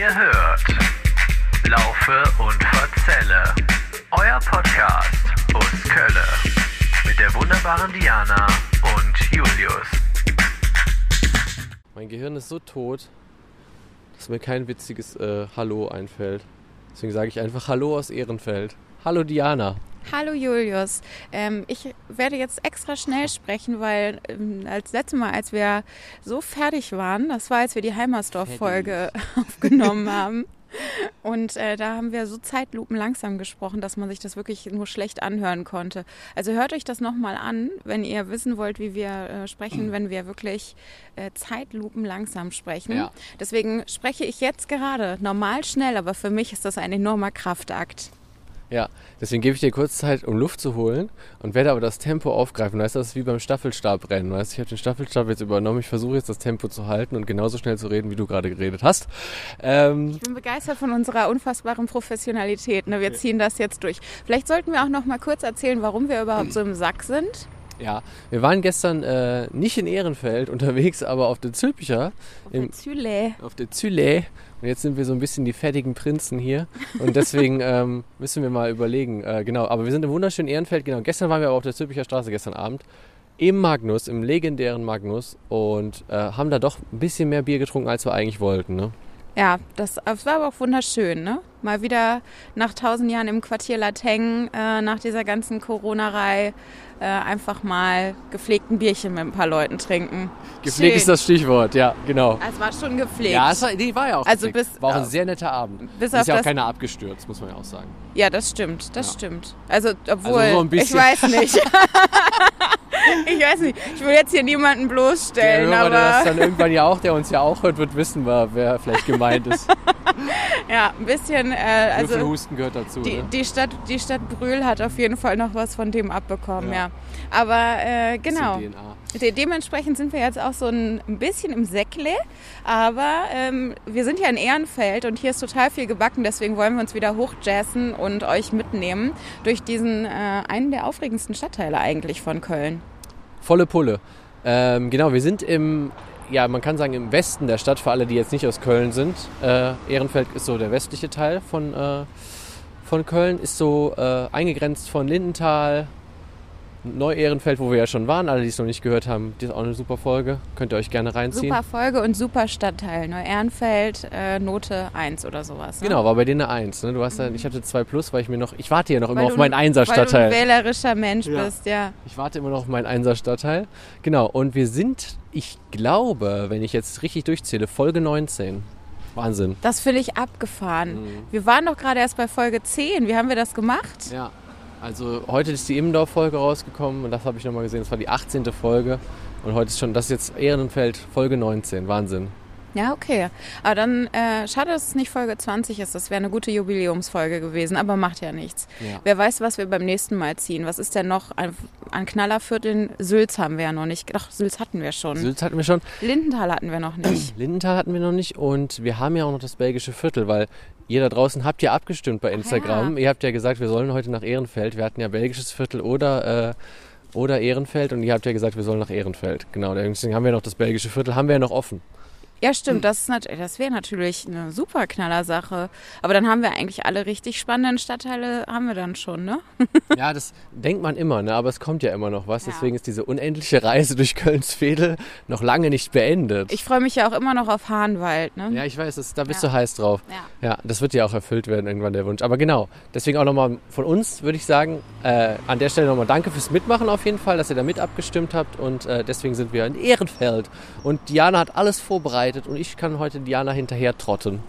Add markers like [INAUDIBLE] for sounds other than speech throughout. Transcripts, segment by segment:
Ihr hört Laufe und Verzelle, euer Podcast aus Kölle mit der wunderbaren Diana und Julius. Mein Gehirn ist so tot, dass mir kein witziges äh, Hallo einfällt. Deswegen sage ich einfach Hallo aus Ehrenfeld. Hallo Diana. Hallo Julius. Ähm, ich werde jetzt extra schnell sprechen, weil ähm, als letztes Mal, als wir so fertig waren, das war, als wir die Heimersdorf-Folge [LAUGHS] aufgenommen haben. Und äh, da haben wir so Zeitlupen langsam gesprochen, dass man sich das wirklich nur schlecht anhören konnte. Also hört euch das nochmal an, wenn ihr wissen wollt, wie wir äh, sprechen, wenn wir wirklich äh, Zeitlupen langsam sprechen. Ja. Deswegen spreche ich jetzt gerade normal schnell, aber für mich ist das ein enormer Kraftakt. Ja, deswegen gebe ich dir kurz Zeit, um Luft zu holen und werde aber das Tempo aufgreifen. Weißt du, das ist wie beim Staffelstabrennen. Weißt du, ich habe den Staffelstab jetzt übernommen. Ich versuche jetzt das Tempo zu halten und genauso schnell zu reden, wie du gerade geredet hast. Ähm, Ich bin begeistert von unserer unfassbaren Professionalität. Ne? Wir ziehen das jetzt durch. Vielleicht sollten wir auch noch mal kurz erzählen, warum wir überhaupt so im Sack sind. Ja, wir waren gestern äh, nicht in Ehrenfeld [LAUGHS] unterwegs, aber auf der Zülpicher, im, Züle. auf der Zülle. Und jetzt sind wir so ein bisschen die fertigen Prinzen hier. Und deswegen [LAUGHS] ähm, müssen wir mal überlegen. Äh, genau, aber wir sind im wunderschönen Ehrenfeld. Genau, gestern waren wir aber auf der Zülpicher Straße, gestern Abend. Im Magnus, im legendären Magnus. Und äh, haben da doch ein bisschen mehr Bier getrunken, als wir eigentlich wollten. Ne? Ja, das, das war aber auch wunderschön. Ne? Mal wieder nach tausend Jahren im Quartier Lateng, äh, nach dieser ganzen Corona-Reihe, äh, einfach mal gepflegten Bierchen mit ein paar Leuten trinken. Gepflegt Schön. ist das Stichwort, ja, genau. Es war schon gepflegt. Ja, es war, die war ja auch Also gepflegt. bis- War auch ein äh, sehr netter Abend. bis ist ja auch keiner abgestürzt, muss man ja auch sagen. Ja, das stimmt, das Ja. stimmt. Also, obwohl, Also ich weiß nicht. [LAUGHS] ich weiß nicht. Ich will jetzt hier niemanden Der bloßstellen, Hörer, der das aber dann irgendwann ja auch, der uns ja auch hört, wird wissen, wer wer vielleicht gemeint ist. [LAUGHS] ja, ein bisschen, äh, also Würfelhusten gehört dazu. die, ne? die, Stadt, die Stadt Brühl hat auf jeden Fall noch was von dem abbekommen, ja. Ja. Aber äh, genau. De dementsprechend sind wir jetzt auch so ein, ein bisschen im Säckle, aber ähm, wir sind ja in Ehrenfeld und hier ist total viel gebacken, deswegen wollen wir uns wieder hochjazzen und euch mitnehmen durch diesen, äh, einen der aufregendsten Stadtteile eigentlich von Köln. Volle Pulle. Ähm, genau, wir sind im, ja, man kann sagen, im Westen der Stadt, für alle, die jetzt nicht aus Köln sind. Äh, Ehrenfeld ist so der westliche Teil von, äh, von Köln, ist so äh, eingegrenzt von Lindenthal, Neu-Ehrenfeld, wo wir ja schon waren. Alle, die es noch nicht gehört haben, die ist auch eine super Folge. Könnt ihr euch gerne reinziehen. Super Folge und super Stadtteil. Neu-Ehrenfeld, äh, Note 1 oder sowas. Ne? Genau, war bei dir eine Eins. Ne? Du hast ja, ich hatte zwei Plus, weil ich mir noch, ich warte ja noch immer Weil auf du- meinen Weil du Einser-Stadtteil. ein wählerischer Mensch Ja. bist, ja. Ich warte immer noch auf meinen Einser-Stadtteil. Genau, und wir sind, ich glaube, wenn ich jetzt richtig durchzähle, Folge 19. Wahnsinn. Das finde ich abgefahren. Mhm. Wir waren doch gerade erst bei Folge 10. Wie haben wir das gemacht? Ja, also heute ist die Immendorf-Folge rausgekommen und das habe ich nochmal gesehen. Das war die 18. Folge und heute ist schon, das ist jetzt Ehrenfeld Folge 19. Wahnsinn. Ja, okay. Aber dann, äh, schade, dass es nicht Folge 20 ist. Das wäre eine gute Jubiläumsfolge gewesen, aber macht ja nichts. Ja. Wer weiß, was wir beim nächsten Mal ziehen. Was ist denn noch an, an Knallervierteln? Sülz haben wir ja noch nicht. Doch, Sülz hatten wir schon. Sülz hatten wir schon, Lindenthal hatten wir noch nicht. [CLEARS THROAT] Lindenthal hatten wir noch nicht und wir haben ja auch noch das belgische Viertel, weil ihr da draußen habt ja abgestimmt bei Instagram. Ihr habt ja gesagt, wir sollen heute nach Ehrenfeld. Wir hatten ja belgisches Viertel oder, äh, oder Ehrenfeld und ihr habt ja gesagt, wir sollen nach Ehrenfeld. Genau, deswegen haben wir noch das belgische Viertel, haben wir ja noch offen. Ja, stimmt. Das, ist nat- das wäre natürlich eine super Knallersache. Aber dann haben wir eigentlich alle richtig spannenden Stadtteile, haben wir dann schon, ne? [LAUGHS] Ja, das denkt man immer, ne? aber es kommt ja immer noch was. Ja. Deswegen ist diese unendliche Reise durch Kölns Veedel noch lange nicht beendet. Ich freue mich ja auch immer noch auf Hahnwald, ne? ja, ich weiß, das, da bist Ja. du heiß drauf. Ja. Ja, das wird ja auch erfüllt werden, irgendwann der Wunsch. Aber genau, deswegen auch nochmal von uns, würde ich sagen, äh, an der Stelle nochmal danke fürs Mitmachen auf jeden Fall, dass ihr da mit abgestimmt habt. Und äh, deswegen sind wir in Ehrenfeld. Und Diana hat alles vorbereitet und ich kann heute Diana hinterher trotten.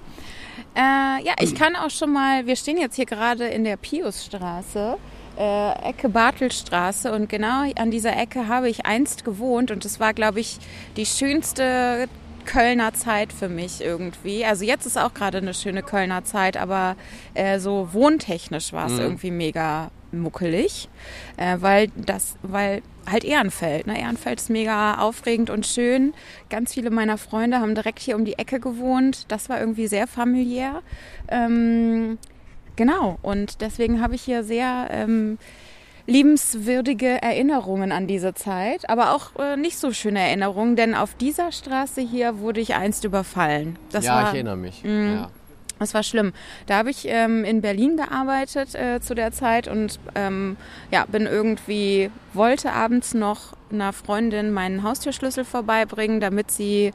Äh, ja, ich kann auch schon mal, wir stehen jetzt hier gerade in der Piusstraße, äh, Ecke Bartelstraße und genau an dieser Ecke habe ich einst gewohnt und das war, glaube ich, die schönste Kölner Zeit für mich irgendwie. Also jetzt ist auch gerade eine schöne Kölner Zeit, aber äh, so wohntechnisch war es irgendwie mega muckelig, äh, weil das, weil halt Ehrenfeld, ne? Ehrenfeld ist mega aufregend und schön. Ganz viele meiner Freunde haben direkt hier um die Ecke gewohnt. Das war irgendwie sehr familiär. Ähm, genau. Und deswegen habe ich hier sehr ähm, liebenswürdige Erinnerungen an diese Zeit, aber auch äh, nicht so schöne Erinnerungen, denn auf dieser Straße hier wurde ich einst überfallen. Das ja, war, ich erinnere mich. Mm. Ja. Das war schlimm. Da habe ich ähm, in Berlin gearbeitet äh, zu der Zeit und ähm, ja, bin irgendwie, wollte abends noch einer Freundin meinen Haustürschlüssel vorbeibringen, damit sie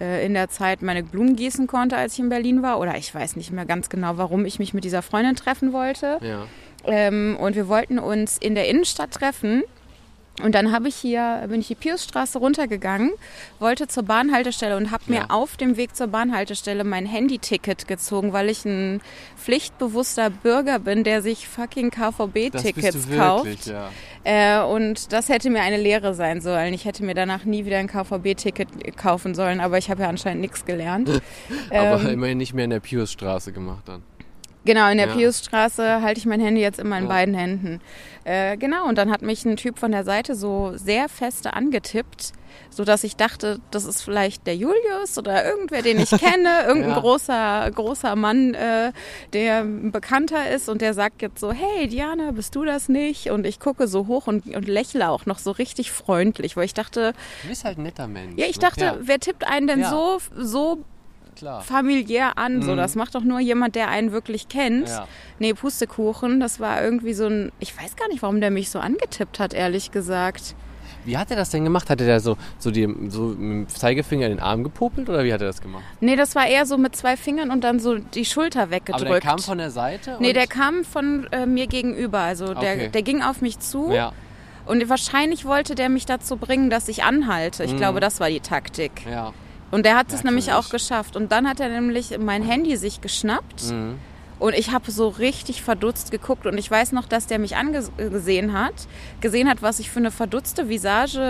äh, in der Zeit meine Blumen gießen konnte, als ich in Berlin war. Oder ich weiß nicht mehr ganz genau, warum ich mich mit dieser Freundin treffen wollte. Ja. Ähm, und wir wollten uns in der Innenstadt treffen. Und dann habe ich hier, bin ich die Piusstraße runtergegangen, wollte zur Bahnhaltestelle und habe mir Ja. auf dem Weg zur Bahnhaltestelle mein Handyticket gezogen, weil ich ein pflichtbewusster Bürger bin, der sich fucking KVB-Tickets kauft. ja. Äh, und das hätte mir eine Lehre sein sollen. Ich hätte mir danach nie wieder ein KVB-Ticket kaufen sollen, aber ich habe ja anscheinend nichts gelernt. [LAUGHS] Aber Ähm, immerhin nicht mehr in der Piusstraße gemacht dann. Genau, in der Ja. Piusstraße halte ich mein Handy jetzt immer in Ja. beiden Händen. Äh, genau, und dann hat mich ein Typ von der Seite so sehr feste angetippt, sodass ich dachte, das ist vielleicht der Julius oder irgendwer, den ich [LAUGHS] kenne, irgendein Ja. großer, großer Mann, äh, der ein Bekannter ist und der sagt jetzt so, hey Diana, bist du das nicht? Und ich gucke so hoch und, und lächle auch noch so richtig freundlich, weil ich dachte, Du bist halt ein netter Mensch. ja, ich ne? dachte, wer tippt einen denn so, so klar. familiär an? So, Mhm. das macht doch nur jemand, der einen wirklich kennt. Ja. Nee, Pustekuchen, das war irgendwie so ein. Ich weiß gar nicht, warum der mich so angetippt hat, ehrlich gesagt. Wie hat er das denn gemacht? Hat er da so, so, die, so mit dem Zeigefinger in den Arm gepopelt oder wie hat er das gemacht? Nee, das war eher so mit zwei Fingern und dann so die Schulter weggedrückt. Aber der kam von der Seite? Nee, der kam von äh, mir gegenüber. Also der, Okay. der ging auf mich zu Ja, und wahrscheinlich wollte der mich dazu bringen, dass ich anhalte. Ich Mhm. glaube, das war die Taktik. ja. Und der hat es nämlich auch geschafft. Und dann hat er nämlich mein Handy sich geschnappt. Mhm. Und ich habe so richtig verdutzt geguckt und ich weiß noch, dass der mich angesehen hat, gesehen hat, was ich für eine verdutzte Visage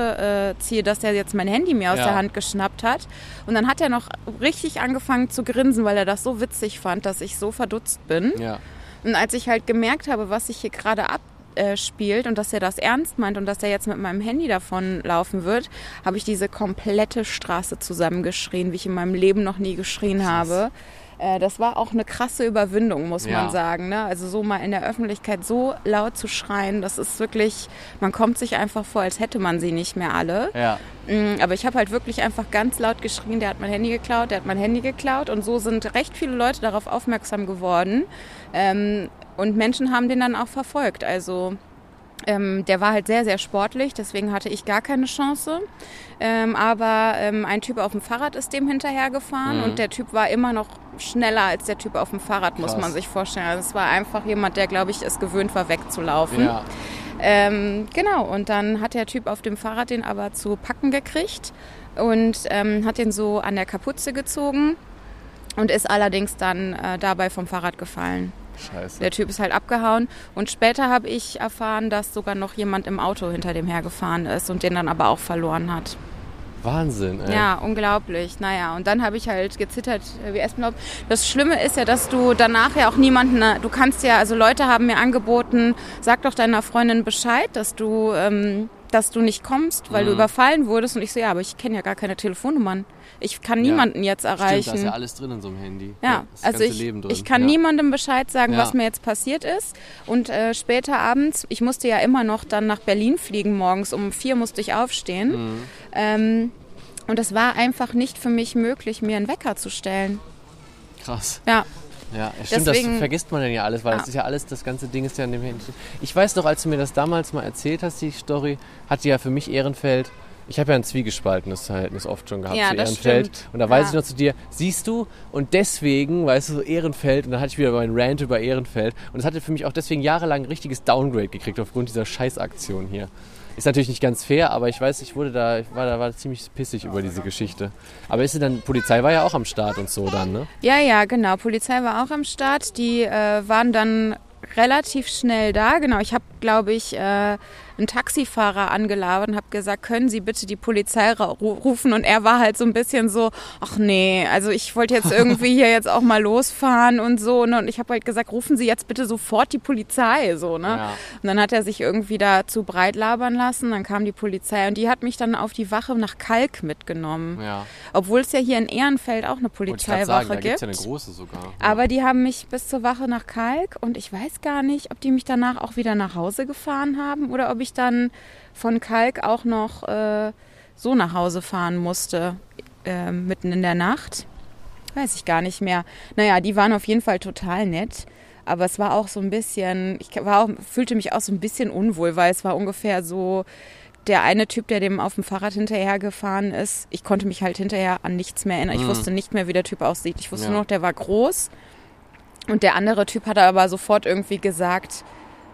äh, ziehe, dass der jetzt mein Handy mir aus Ja. der Hand geschnappt hat. Und dann hat er noch richtig angefangen zu grinsen, weil er das so witzig fand, dass ich so verdutzt bin. Ja. Und als ich halt gemerkt habe, was sich hier gerade abspielt und dass er das ernst meint und dass er jetzt mit meinem Handy davon laufen wird, habe ich diese komplette Straße zusammengeschrien, wie ich in meinem Leben noch nie geschrien habe. Äh, Das war auch eine krasse Überwindung, muss Ja. man sagen. Ne? Also so mal in der Öffentlichkeit so laut zu schreien, das ist wirklich, man kommt sich einfach vor, als hätte man sie nicht mehr alle. Ja. Mm, Aber ich habe halt wirklich einfach ganz laut geschrien, der hat mein Handy geklaut, der hat mein Handy geklaut. Und so sind recht viele Leute darauf aufmerksam geworden. Ähm, und Menschen haben den dann auch verfolgt. Also ähm, der war halt sehr, sehr sportlich, deswegen hatte ich gar keine Chance. Ähm, aber ähm, ein Typ auf dem Fahrrad ist dem hinterhergefahren Mhm. und der Typ war immer noch schneller als der Typ auf dem Fahrrad, muss Krass. man sich vorstellen. Also es war einfach jemand, der, glaube ich, es gewöhnt war, wegzulaufen. Ja. Ähm, genau, und dann hat der Typ auf dem Fahrrad den aber zu packen gekriegt und ähm, hat den so an der Kapuze gezogen und ist allerdings dann äh, dabei vom Fahrrad gefallen. Scheiße. Der Typ ist halt abgehauen und später habe ich erfahren, dass sogar noch jemand im Auto hinter dem hergefahren ist und den dann aber auch verloren hat. Wahnsinn, ey. Ja, unglaublich. Naja, und dann habe ich halt gezittert äh, wie Espenlaub. Das Schlimme ist ja, dass du danach ja auch niemanden, du kannst ja, also Leute haben mir angeboten, sag doch deiner Freundin Bescheid, dass du, ähm, dass du nicht kommst, weil du Mhm. überfallen wurdest. Und ich so, ja, aber ich kenne ja gar keine Telefonnummern. Ich kann Ja. niemanden jetzt Stimmt, erreichen. da ist ja alles drin in so einem Handy. Ja, das also ich, ich kann ja. niemandem Bescheid sagen, Ja. was mir jetzt passiert ist. Und äh, später abends, ich musste ja immer noch dann nach Berlin fliegen morgens, um vier musste ich aufstehen. Mhm. Ähm, und es war einfach nicht für mich möglich, mir einen Wecker zu stellen. Krass. Ja, Ja, stimmt, das Deswegen- vergisst man dann ja alles, weil Ja. das ist ja alles, das ganze Ding ist ja an dem Handy. Ich weiß noch, als du mir das damals mal erzählt hast, die Story, hatte ja für mich Ehrenfeld. Ich habe ja ein zwiegespaltenes Verhältnis oft schon gehabt Ja, zu das Ehrenfeld. stimmt. Und da weiß Ja. ich noch zu dir, siehst du, und deswegen, weißt du, so Ehrenfeld, und dann hatte ich wieder meinen Rant über Ehrenfeld. Und es hatte für mich auch deswegen jahrelang ein richtiges Downgrade gekriegt aufgrund dieser Scheißaktion hier. Ist natürlich nicht ganz fair, aber ich weiß, ich wurde da, ich war da war ziemlich pissig über diese Geschichte. Aber ist sie dann, Polizei war ja auch am Start und so dann, ne? ja, ja, genau. Polizei war auch am Start. Die äh, waren dann relativ schnell da. Genau, ich habe, glaube ich, äh, einen Taxifahrer angelabert und habe gesagt, können Sie bitte die Polizei rufen? Und er war halt so ein bisschen so, ach nee, also ich wollte jetzt [LAUGHS] irgendwie hier jetzt auch mal losfahren und so. Ne? Und ich habe halt gesagt, rufen Sie jetzt bitte sofort die Polizei, so, ne? Ja. Und dann hat er sich irgendwie da zu breit labern lassen. Dann kam die Polizei und die hat mich dann auf die Wache nach Kalk mitgenommen. Ja. Obwohl es ja hier in Ehrenfeld auch eine Polizeiwache sagen, da gibt. gibt's ja eine große sogar. Aber die haben mich bis zur Wache nach Kalk und ich weiß gar nicht, ob die mich danach auch wieder nach Hause gefahren haben oder ob ich dann von Kalk auch noch äh, so nach Hause fahren musste, äh, mitten in der Nacht. weiß ich gar nicht mehr. Naja, die waren auf jeden Fall total nett. Aber es war auch so ein bisschen, ich war auch, fühlte mich auch so ein bisschen unwohl, weil es war ungefähr so, der eine Typ, der dem auf dem Fahrrad hinterher gefahren ist, ich konnte mich halt hinterher an nichts mehr erinnern. Ich Mhm. wusste nicht mehr, wie der Typ aussieht. Ich wusste Ja. nur noch, der war groß. Und der andere Typ hat aber sofort irgendwie gesagt,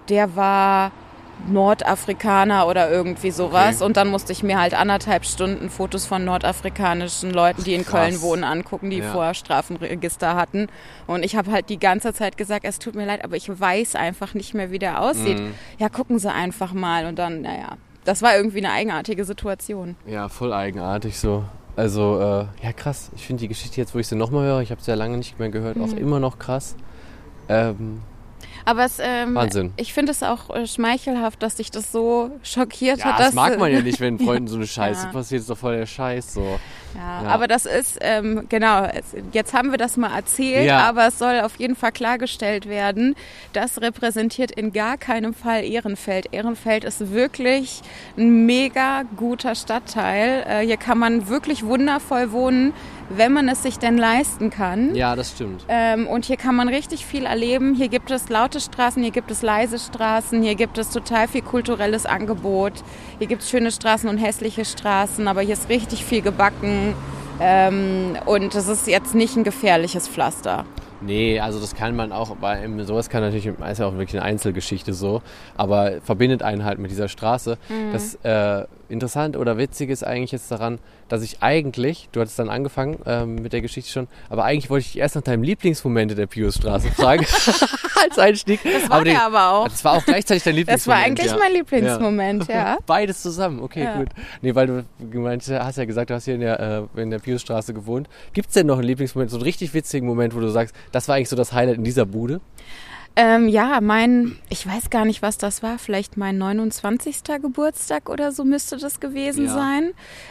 der war Nordafrikaner oder irgendwie sowas. Okay. Und dann musste ich mir halt anderthalb Stunden Fotos von nordafrikanischen Leuten, die in Krass. Köln wohnen, angucken, die Ja. vorher Strafenregister hatten. Und ich habe halt die ganze Zeit gesagt, es tut mir leid, aber ich weiß einfach nicht mehr, wie der aussieht. Mhm. Ja, gucken Sie einfach mal. Und dann, naja, das war irgendwie eine eigenartige Situation. Ja, voll eigenartig so. Also, äh, ja, krass. Ich finde die Geschichte jetzt, wo ich sie nochmal höre, ich habe sie ja lange nicht mehr gehört, auch Mhm. immer noch krass. Ähm, Aber es, ähm, Wahnsinn. ich finde es auch äh, schmeichelhaft, dass sich das so schockiert ja, hat. das mag man ja nicht, wenn [LAUGHS] Freunden so eine Scheiße Ja. passiert, ist doch voll der Scheiß so. Ja, Ja. aber das ist, ähm, genau, jetzt haben wir das mal erzählt, aber es soll auf jeden Fall klargestellt werden, das repräsentiert in gar keinem Fall Ehrenfeld. Ehrenfeld ist wirklich ein mega guter Stadtteil. Äh, hier kann man wirklich wundervoll wohnen, wenn man es sich denn leisten kann. Ja, das stimmt. Ähm, und hier kann man richtig viel erleben. Hier gibt es laute Straßen, hier gibt es leise Straßen, hier gibt es total viel kulturelles Angebot. Hier gibt es schöne Straßen und hässliche Straßen, aber hier ist richtig viel gebacken. Ähm, und es ist jetzt nicht ein gefährliches Pflaster. Nee, also das kann man auch, bei sowas kann natürlich, ist ja auch wirklich eine Einzelgeschichte so, aber verbindet einen halt mit dieser Straße. Mhm. Das äh, Interessante oder Witzige ist eigentlich jetzt daran, dass ich eigentlich, du hattest dann angefangen ähm, mit der Geschichte schon, aber eigentlich wollte ich dich erst nach deinem Lieblingsmomente der Piusstraße [LAUGHS] fragen, als Einstieg. Das war aber der aber auch. Das war auch gleichzeitig dein Das Lieblingsmoment. war eigentlich ja. mein Lieblingsmoment, ja. [LAUGHS] Beides zusammen, okay, Ja. gut. Nee, weil du gemeint hast ja gesagt, du hast hier in der, äh, in der Piusstraße gewohnt. Gibt es denn noch einen Lieblingsmoment, so einen richtig witzigen Moment, wo du sagst, das war eigentlich so das Highlight in dieser Bude? Ähm, ja, mein, ich weiß gar nicht, was das war, vielleicht mein 29. Geburtstag oder so müsste das gewesen Ja. sein,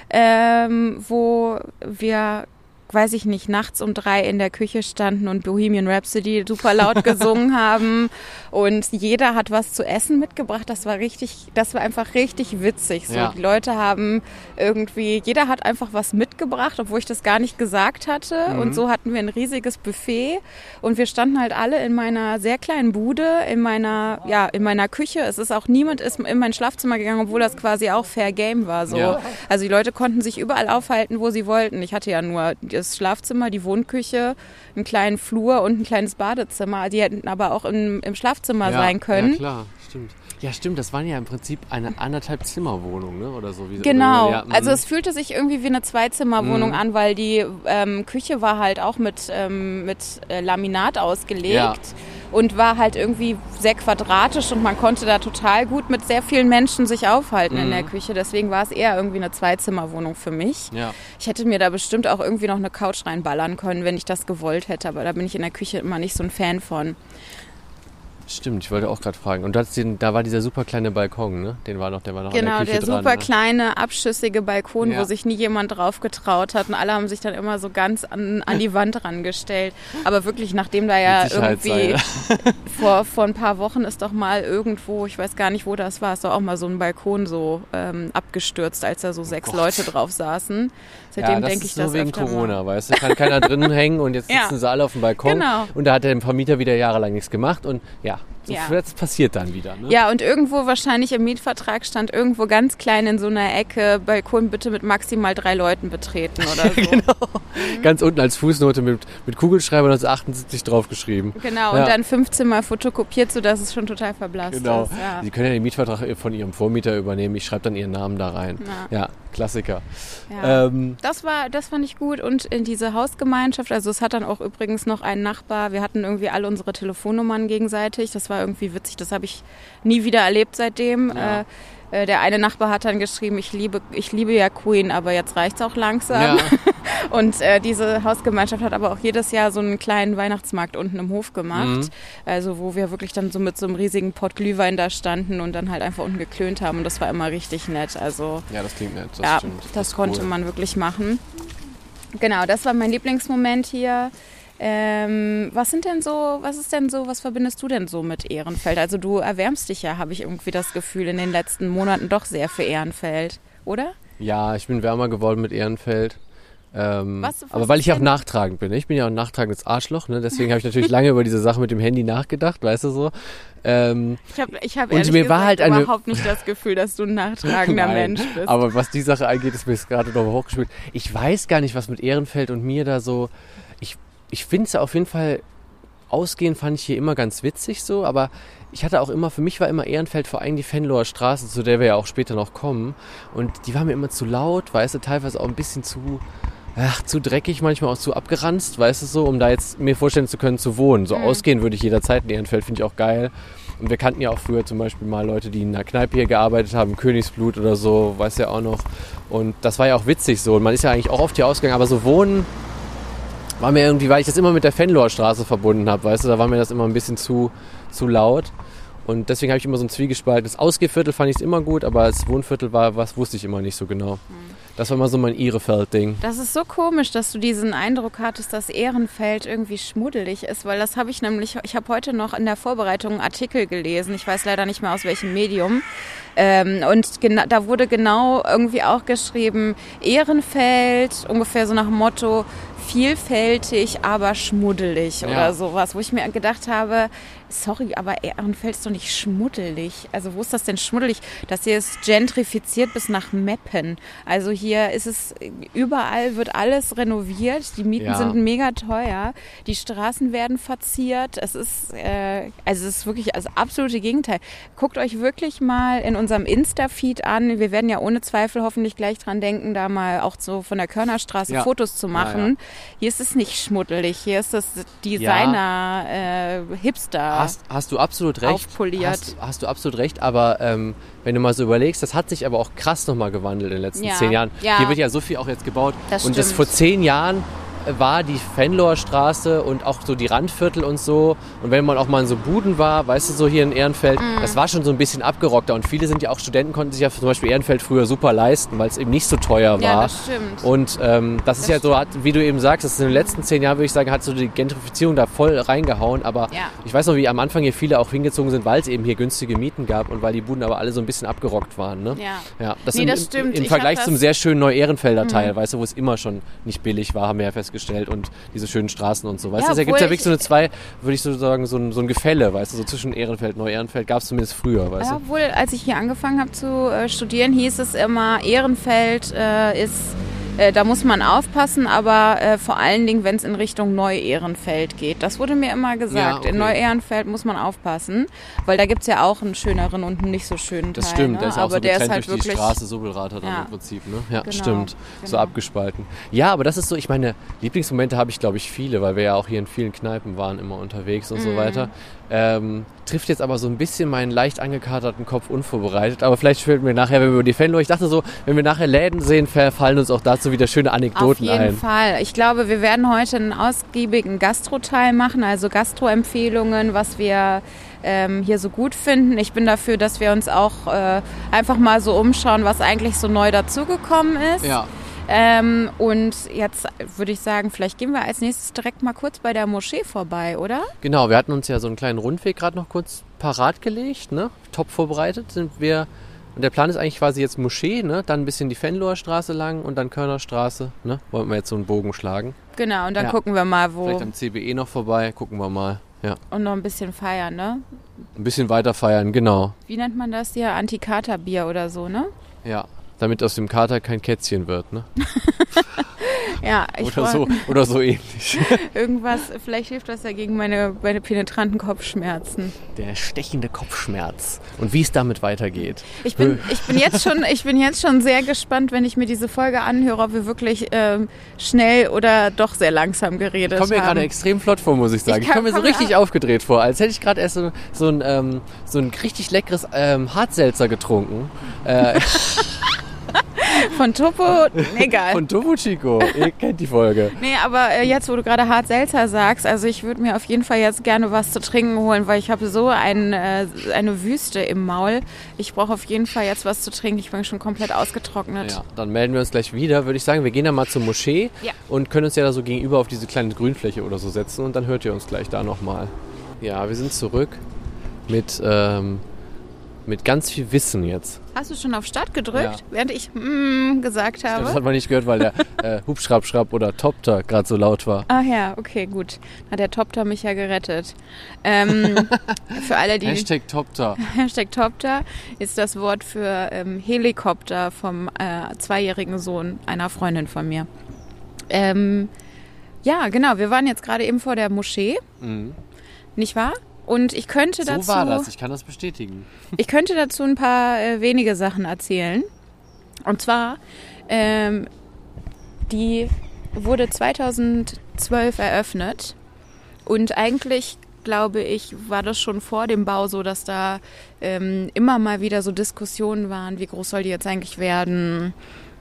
ähm, wo wir, weiß ich nicht, nachts um drei in der Küche standen und Bohemian Rhapsody super laut [LAUGHS] gesungen haben und jeder hat was zu essen mitgebracht. Das war richtig, das war einfach richtig witzig. So, Ja. die Leute haben irgendwie, jeder hat einfach was mitgebracht, obwohl ich das gar nicht gesagt hatte. Mhm. Und so hatten wir ein riesiges Buffet und wir standen halt alle in meiner sehr kleinen Bude, in meiner, ja, in meiner Küche. Es ist auch niemand ist in mein Schlafzimmer gegangen, obwohl das quasi auch Fair Game war. So. Ja. Also die Leute konnten sich überall aufhalten, wo sie wollten. Ich hatte ja nur das Schlafzimmer, die Wohnküche, einen kleinen Flur und ein kleines Badezimmer. Die hätten aber auch im, im Schlafzimmer sein können. Ja, klar, stimmt. Ja, stimmt, das waren ja im Prinzip eine anderthalb Zimmerwohnung, ne? Oder so. Wie, Genau. Oder, ja, mhm. also es fühlte sich irgendwie wie eine Zweizimmerwohnung Mhm. an, weil die ähm, Küche war halt auch mit, ähm, mit äh, Laminat ausgelegt Ja. und war halt irgendwie sehr quadratisch und man konnte da total gut mit sehr vielen Menschen sich aufhalten in Mhm. der Küche. Deswegen war es eher irgendwie eine Zweizimmerwohnung für mich. ja. Ich hätte mir da bestimmt auch irgendwie noch eine Couch reinballern können, wenn ich das gewollt hätte, aber da bin ich in der Küche immer nicht so ein Fan von. Stimmt, ich wollte auch gerade fragen. Und den, da war dieser super kleine Balkon, ne? Den war noch, der war noch Genau, der der Küche super dran. ne? kleine, abschüssige Balkon, Ja. wo sich nie jemand drauf getraut hat. Und alle haben sich dann immer so ganz an, an die Wand rangestellt. Aber wirklich, nachdem da ja irgendwie [LAUGHS] vor, vor ein paar Wochen ist doch mal irgendwo, ich weiß gar nicht, wo das war, ist doch auch mal so ein Balkon so ähm, abgestürzt, als da so sechs Oh. Leute drauf saßen. Ja, Seitdem das denke ist ich nur das wegen öfter mal. Corona, weißt du? Kann keiner drinnen [LAUGHS] hängen und jetzt Ja. sitzen sie alle auf dem Balkon. Genau. Und da hat der Vermieter wieder jahrelang nichts gemacht und ja, so Ja. das passiert dann wieder. Ne? Ja, und irgendwo wahrscheinlich im Mietvertrag stand irgendwo ganz klein in so einer Ecke, Balkon bitte mit maximal drei Leuten betreten oder [LAUGHS] so. Genau. Ganz unten als Fußnote mit, mit Kugelschreiber 1978 draufgeschrieben. Genau, Ja. und dann 15 Mal fotokopiert, sodass es schon total verblasst Genau. ist. Ja. Sie können ja den Mietvertrag von Ihrem Vormieter übernehmen. Ich schreibe dann Ihren Namen da rein. Ja. Klassiker. Ja. Ähm, Das war, das fand ich gut und in diese Hausgemeinschaft, also es hat dann auch übrigens noch einen Nachbar, wir hatten irgendwie alle unsere Telefonnummern gegenseitig, das war irgendwie witzig, das habe ich nie wieder erlebt seitdem. Ja. Äh, der eine Nachbar hat dann geschrieben, ich liebe, ich liebe ja Queen, aber jetzt reicht's auch langsam. ja, [LAUGHS] Und äh, diese Hausgemeinschaft hat aber auch jedes Jahr so einen kleinen Weihnachtsmarkt unten im Hof gemacht. Mhm. Also wo wir wirklich dann so mit so einem riesigen Pott Glühwein da standen und dann halt einfach unten geklönt haben. Und das war immer richtig nett. Also ja, das klingt nett. Das ja, stimmt. das, ist konnte cool. man wirklich machen. Genau, das war mein Lieblingsmoment hier. Ähm, was sind denn so, was ist denn so, was verbindest du denn so mit Ehrenfeld? Also du erwärmst dich ja, habe ich irgendwie das Gefühl, in den letzten Monaten doch sehr für Ehrenfeld, oder? Ja, ich bin wärmer geworden mit Ehrenfeld. Ähm, Was- was aber weil ich auch denn- nachtragend bin. Ich bin ja auch ein nachtragendes Arschloch, ne? deswegen habe ich natürlich lange über diese Sache mit dem Handy nachgedacht, weißt du so. Ähm, Ich habe ich hab ehrlich mir gesagt war halt eine- überhaupt nicht das Gefühl, dass du ein nachtragender Nein, Mensch bist. Aber was die Sache angeht, ist mir jetzt gerade noch hochgespielt. Ich weiß gar nicht, was mit Ehrenfeld und mir da so. Ich, finde es auf jeden Fall, ausgehen fand ich hier immer ganz witzig so, aber ich hatte auch immer, für mich war immer Ehrenfeld vor allem die Fenloher Straße, zu der wir ja auch später noch kommen. Und die war mir immer zu laut, weißt du, teilweise auch ein bisschen zu. Ach, zu dreckig, manchmal auch zu abgeranzt, weißt du so, um da jetzt mir vorstellen zu können, zu wohnen. So ausgehen würde ich jederzeit in Ehrenfeld, finde ich auch geil. Und wir kannten ja auch früher zum Beispiel mal Leute, die in einer Kneipe hier gearbeitet haben, Königsblut oder so, weiß ja auch noch. Und das war ja auch witzig so. Und man ist ja eigentlich auch oft hier ausgegangen, aber so wohnen war mir irgendwie, weil ich das immer mit der Fenloher Straße verbunden habe, weißt du, da war mir das immer ein bisschen zu, zu laut. Und deswegen habe ich immer so ein zwiegespaltenes Ausgehviertel fand ich immer gut, aber das Wohnviertel war, was wusste ich immer nicht so genau. Das war immer so mein Ihrefeld-Ding. Das ist so komisch, dass du diesen Eindruck hattest, dass Ehrenfeld irgendwie schmuddelig ist, weil das habe ich nämlich, ich habe heute noch in der Vorbereitung einen Artikel gelesen, ich weiß leider nicht mehr aus welchem Medium, ähm, und da wurde genau irgendwie auch geschrieben, Ehrenfeld, ungefähr so nach dem Motto, vielfältig, aber schmuddelig Ja. oder sowas, wo ich mir gedacht habe, sorry, aber Ehrenfeld ist doch nicht schmuddelig. Also wo ist das denn schmuddelig? Das hier ist gentrifiziert bis nach Meppen. Also hier ist es, überall wird alles renoviert, die Mieten Ja. sind mega teuer, die Straßen werden verziert. Es ist, äh, also es ist wirklich das absolute Gegenteil. Guckt euch wirklich mal in unserem Insta-Feed an. Wir werden ja ohne Zweifel hoffentlich gleich dran denken, da mal auch so von der Körnerstraße Ja. Fotos zu Ja, machen. Hier ist es nicht schmuddelig, hier ist es Designer, äh, Hipster. Hast, hast du absolut recht. Aufpoliert. Hast, hast du absolut recht, aber ähm, wenn du mal so überlegst, das hat sich aber auch krass nochmal gewandelt in den letzten Ja. zehn Jahren. Ja. Hier wird ja so viel auch jetzt gebaut. Das und das stimmt. vor zehn Jahren war die Fenloher Straße und auch so die Randviertel und so. Und wenn man auch mal in so Buden war, weißt du, so hier in Ehrenfeld, Mhm. das war schon so ein bisschen abgerockter. Und viele sind ja auch Studenten, konnten sich ja zum Beispiel Ehrenfeld früher super leisten, weil es eben nicht so teuer war. Ja, das stimmt. Und ähm, das, ist Das ja so, hat, wie du eben sagst, das ist in den letzten zehn Jahren, würde ich sagen, hat so die Gentrifizierung da voll reingehauen. Aber Ja. ich weiß noch, wie am Anfang hier viele auch hingezogen sind, weil es eben hier günstige Mieten gab und weil die Buden aber alle so ein bisschen abgerockt waren. Ne? Ja. Ja, das, Nee, im, das im- stimmt. Im Ich Vergleich zum Mhm. sehr schönen Neu-Ehrenfelder Teil, weißt du, wo es immer schon nicht billig war, haben wir ja festgestellt. Und diese schönen Straßen und so. Weißt Ja, du, da gibt es ja wirklich so eine zwei, würde ich so sagen, so ein, so ein Gefälle, weißt du, so zwischen Ehrenfeld und Neu-Ehrenfeld gab es zumindest früher, weißt Ja, du? obwohl, als ich hier angefangen habe zu äh, studieren, hieß es immer, Ehrenfeld äh, ist, äh, da muss man aufpassen, aber äh, vor allen Dingen, wenn es in Richtung Neu-Ehrenfeld geht. Das wurde mir immer gesagt. Ja, okay. In Neu-Ehrenfeld muss man aufpassen, weil da gibt es ja auch einen schöneren und einen nicht so schönen Das Teil. stimmt, ne? der ist ja auch aber so der ist halt durch die wirklich. Straße Sobelrater dann Ja. im Prinzip, ne? Ja, Genau, stimmt. So genau. abgespalten. Ja, aber das ist so, ich meine, Lieblingsmomente habe ich, glaube ich, viele, weil wir ja auch hier in vielen Kneipen waren, immer unterwegs und so Mhm. weiter. Ähm, trifft jetzt aber so ein bisschen meinen leicht angekaterten Kopf unvorbereitet, aber vielleicht fällt mir nachher, wenn wir über die Fanlo, ich dachte so, wenn wir nachher Läden sehen, fallen uns auch dazu wieder schöne Auf Anekdoten jeden ein. Fall. Ich glaube, wir werden heute einen ausgiebigen Gastro-Teil machen, also Gastro-Empfehlungen, was wir ähm, hier so gut finden. Ich bin dafür, dass wir uns auch äh, einfach mal so umschauen, was eigentlich so neu dazugekommen ist. Ja. Ähm, und jetzt würde ich sagen, vielleicht gehen wir als nächstes direkt mal kurz bei der Moschee vorbei, oder? Genau, wir hatten uns ja so einen kleinen Rundweg gerade noch kurz parat gelegt, ne? Top vorbereitet sind wir. Und der Plan ist eigentlich quasi jetzt Moschee, ne? Dann ein bisschen die Fenloher Straße lang und dann Körnerstraße, ne? Wollten wir jetzt so einen Bogen schlagen. Genau, und dann Ja. gucken wir mal, wo. Vielleicht am CBE noch vorbei, gucken wir mal. Ja, Und noch ein bisschen feiern, ne? ein bisschen weiter feiern, genau. Wie nennt man das hier? Antikaterbier oder so, ne? Ja, damit aus dem Kater kein Kätzchen wird, ne? [LAUGHS] Ja, ich Oder so, oder so ähnlich. [LAUGHS] Irgendwas, vielleicht hilft das ja gegen meine, meine penetranten Kopfschmerzen. Der stechende Kopfschmerz. Und wie es damit weitergeht. Ich bin, ich bin, jetzt, schon, ich bin jetzt schon sehr gespannt, wenn ich mir diese Folge anhöre, ob wir wirklich ähm, schnell oder doch sehr langsam geredet Kommt mir gerade haben. extrem flott vor, muss ich sagen. Ich Ich, komme mir so richtig aufgedreht vor, als hätte ich gerade erst so, so, ein, ähm, so ein richtig leckeres ähm, Hartselzer getrunken. Äh, [LAUGHS] [LAUGHS] Von Topo, egal. von Topo Chico. Ihr kennt die Folge. Nee, aber äh, jetzt, wo du gerade hart Seltzer sagst, also ich würde mir auf jeden Fall jetzt gerne was zu trinken holen, weil ich habe so ein, äh, eine Wüste im Maul. Ich brauche auf jeden Fall jetzt was zu trinken. Ich bin schon komplett ausgetrocknet. Ja, dann melden wir uns gleich wieder, würde ich sagen. Wir gehen dann mal zur Moschee Ja. und können uns ja da so gegenüber auf diese kleine Grünfläche oder so setzen und dann hört ihr uns gleich da nochmal. Ja, wir sind zurück mit, ähm, mit ganz viel Wissen jetzt. Hast du schon auf Start gedrückt, Ja. während ich mm gesagt Das habe? hat man nicht gehört, weil der [LAUGHS] äh, Hubschrapp, Schrapp oder Topter gerade so laut war. Ach ja, okay, gut. Hat der Topter mich ja gerettet. Ähm, [LAUGHS] für alle, die Hashtag Topter. [LAUGHS] Hashtag Topter ist das Wort für ähm, Helikopter vom äh, zweijährigen Sohn einer Freundin von mir. Ähm, ja, genau. Wir waren jetzt gerade eben vor der Moschee, Mhm. nicht wahr? Und ich könnte So dazu, war das, ich kann das bestätigen. ich könnte dazu ein paar äh, wenige Sachen erzählen. Und zwar, ähm, die wurde 2012 eröffnet und eigentlich glaube ich, war das schon vor dem Bau so, dass da ähm, immer mal wieder so Diskussionen waren, wie groß soll die jetzt eigentlich werden,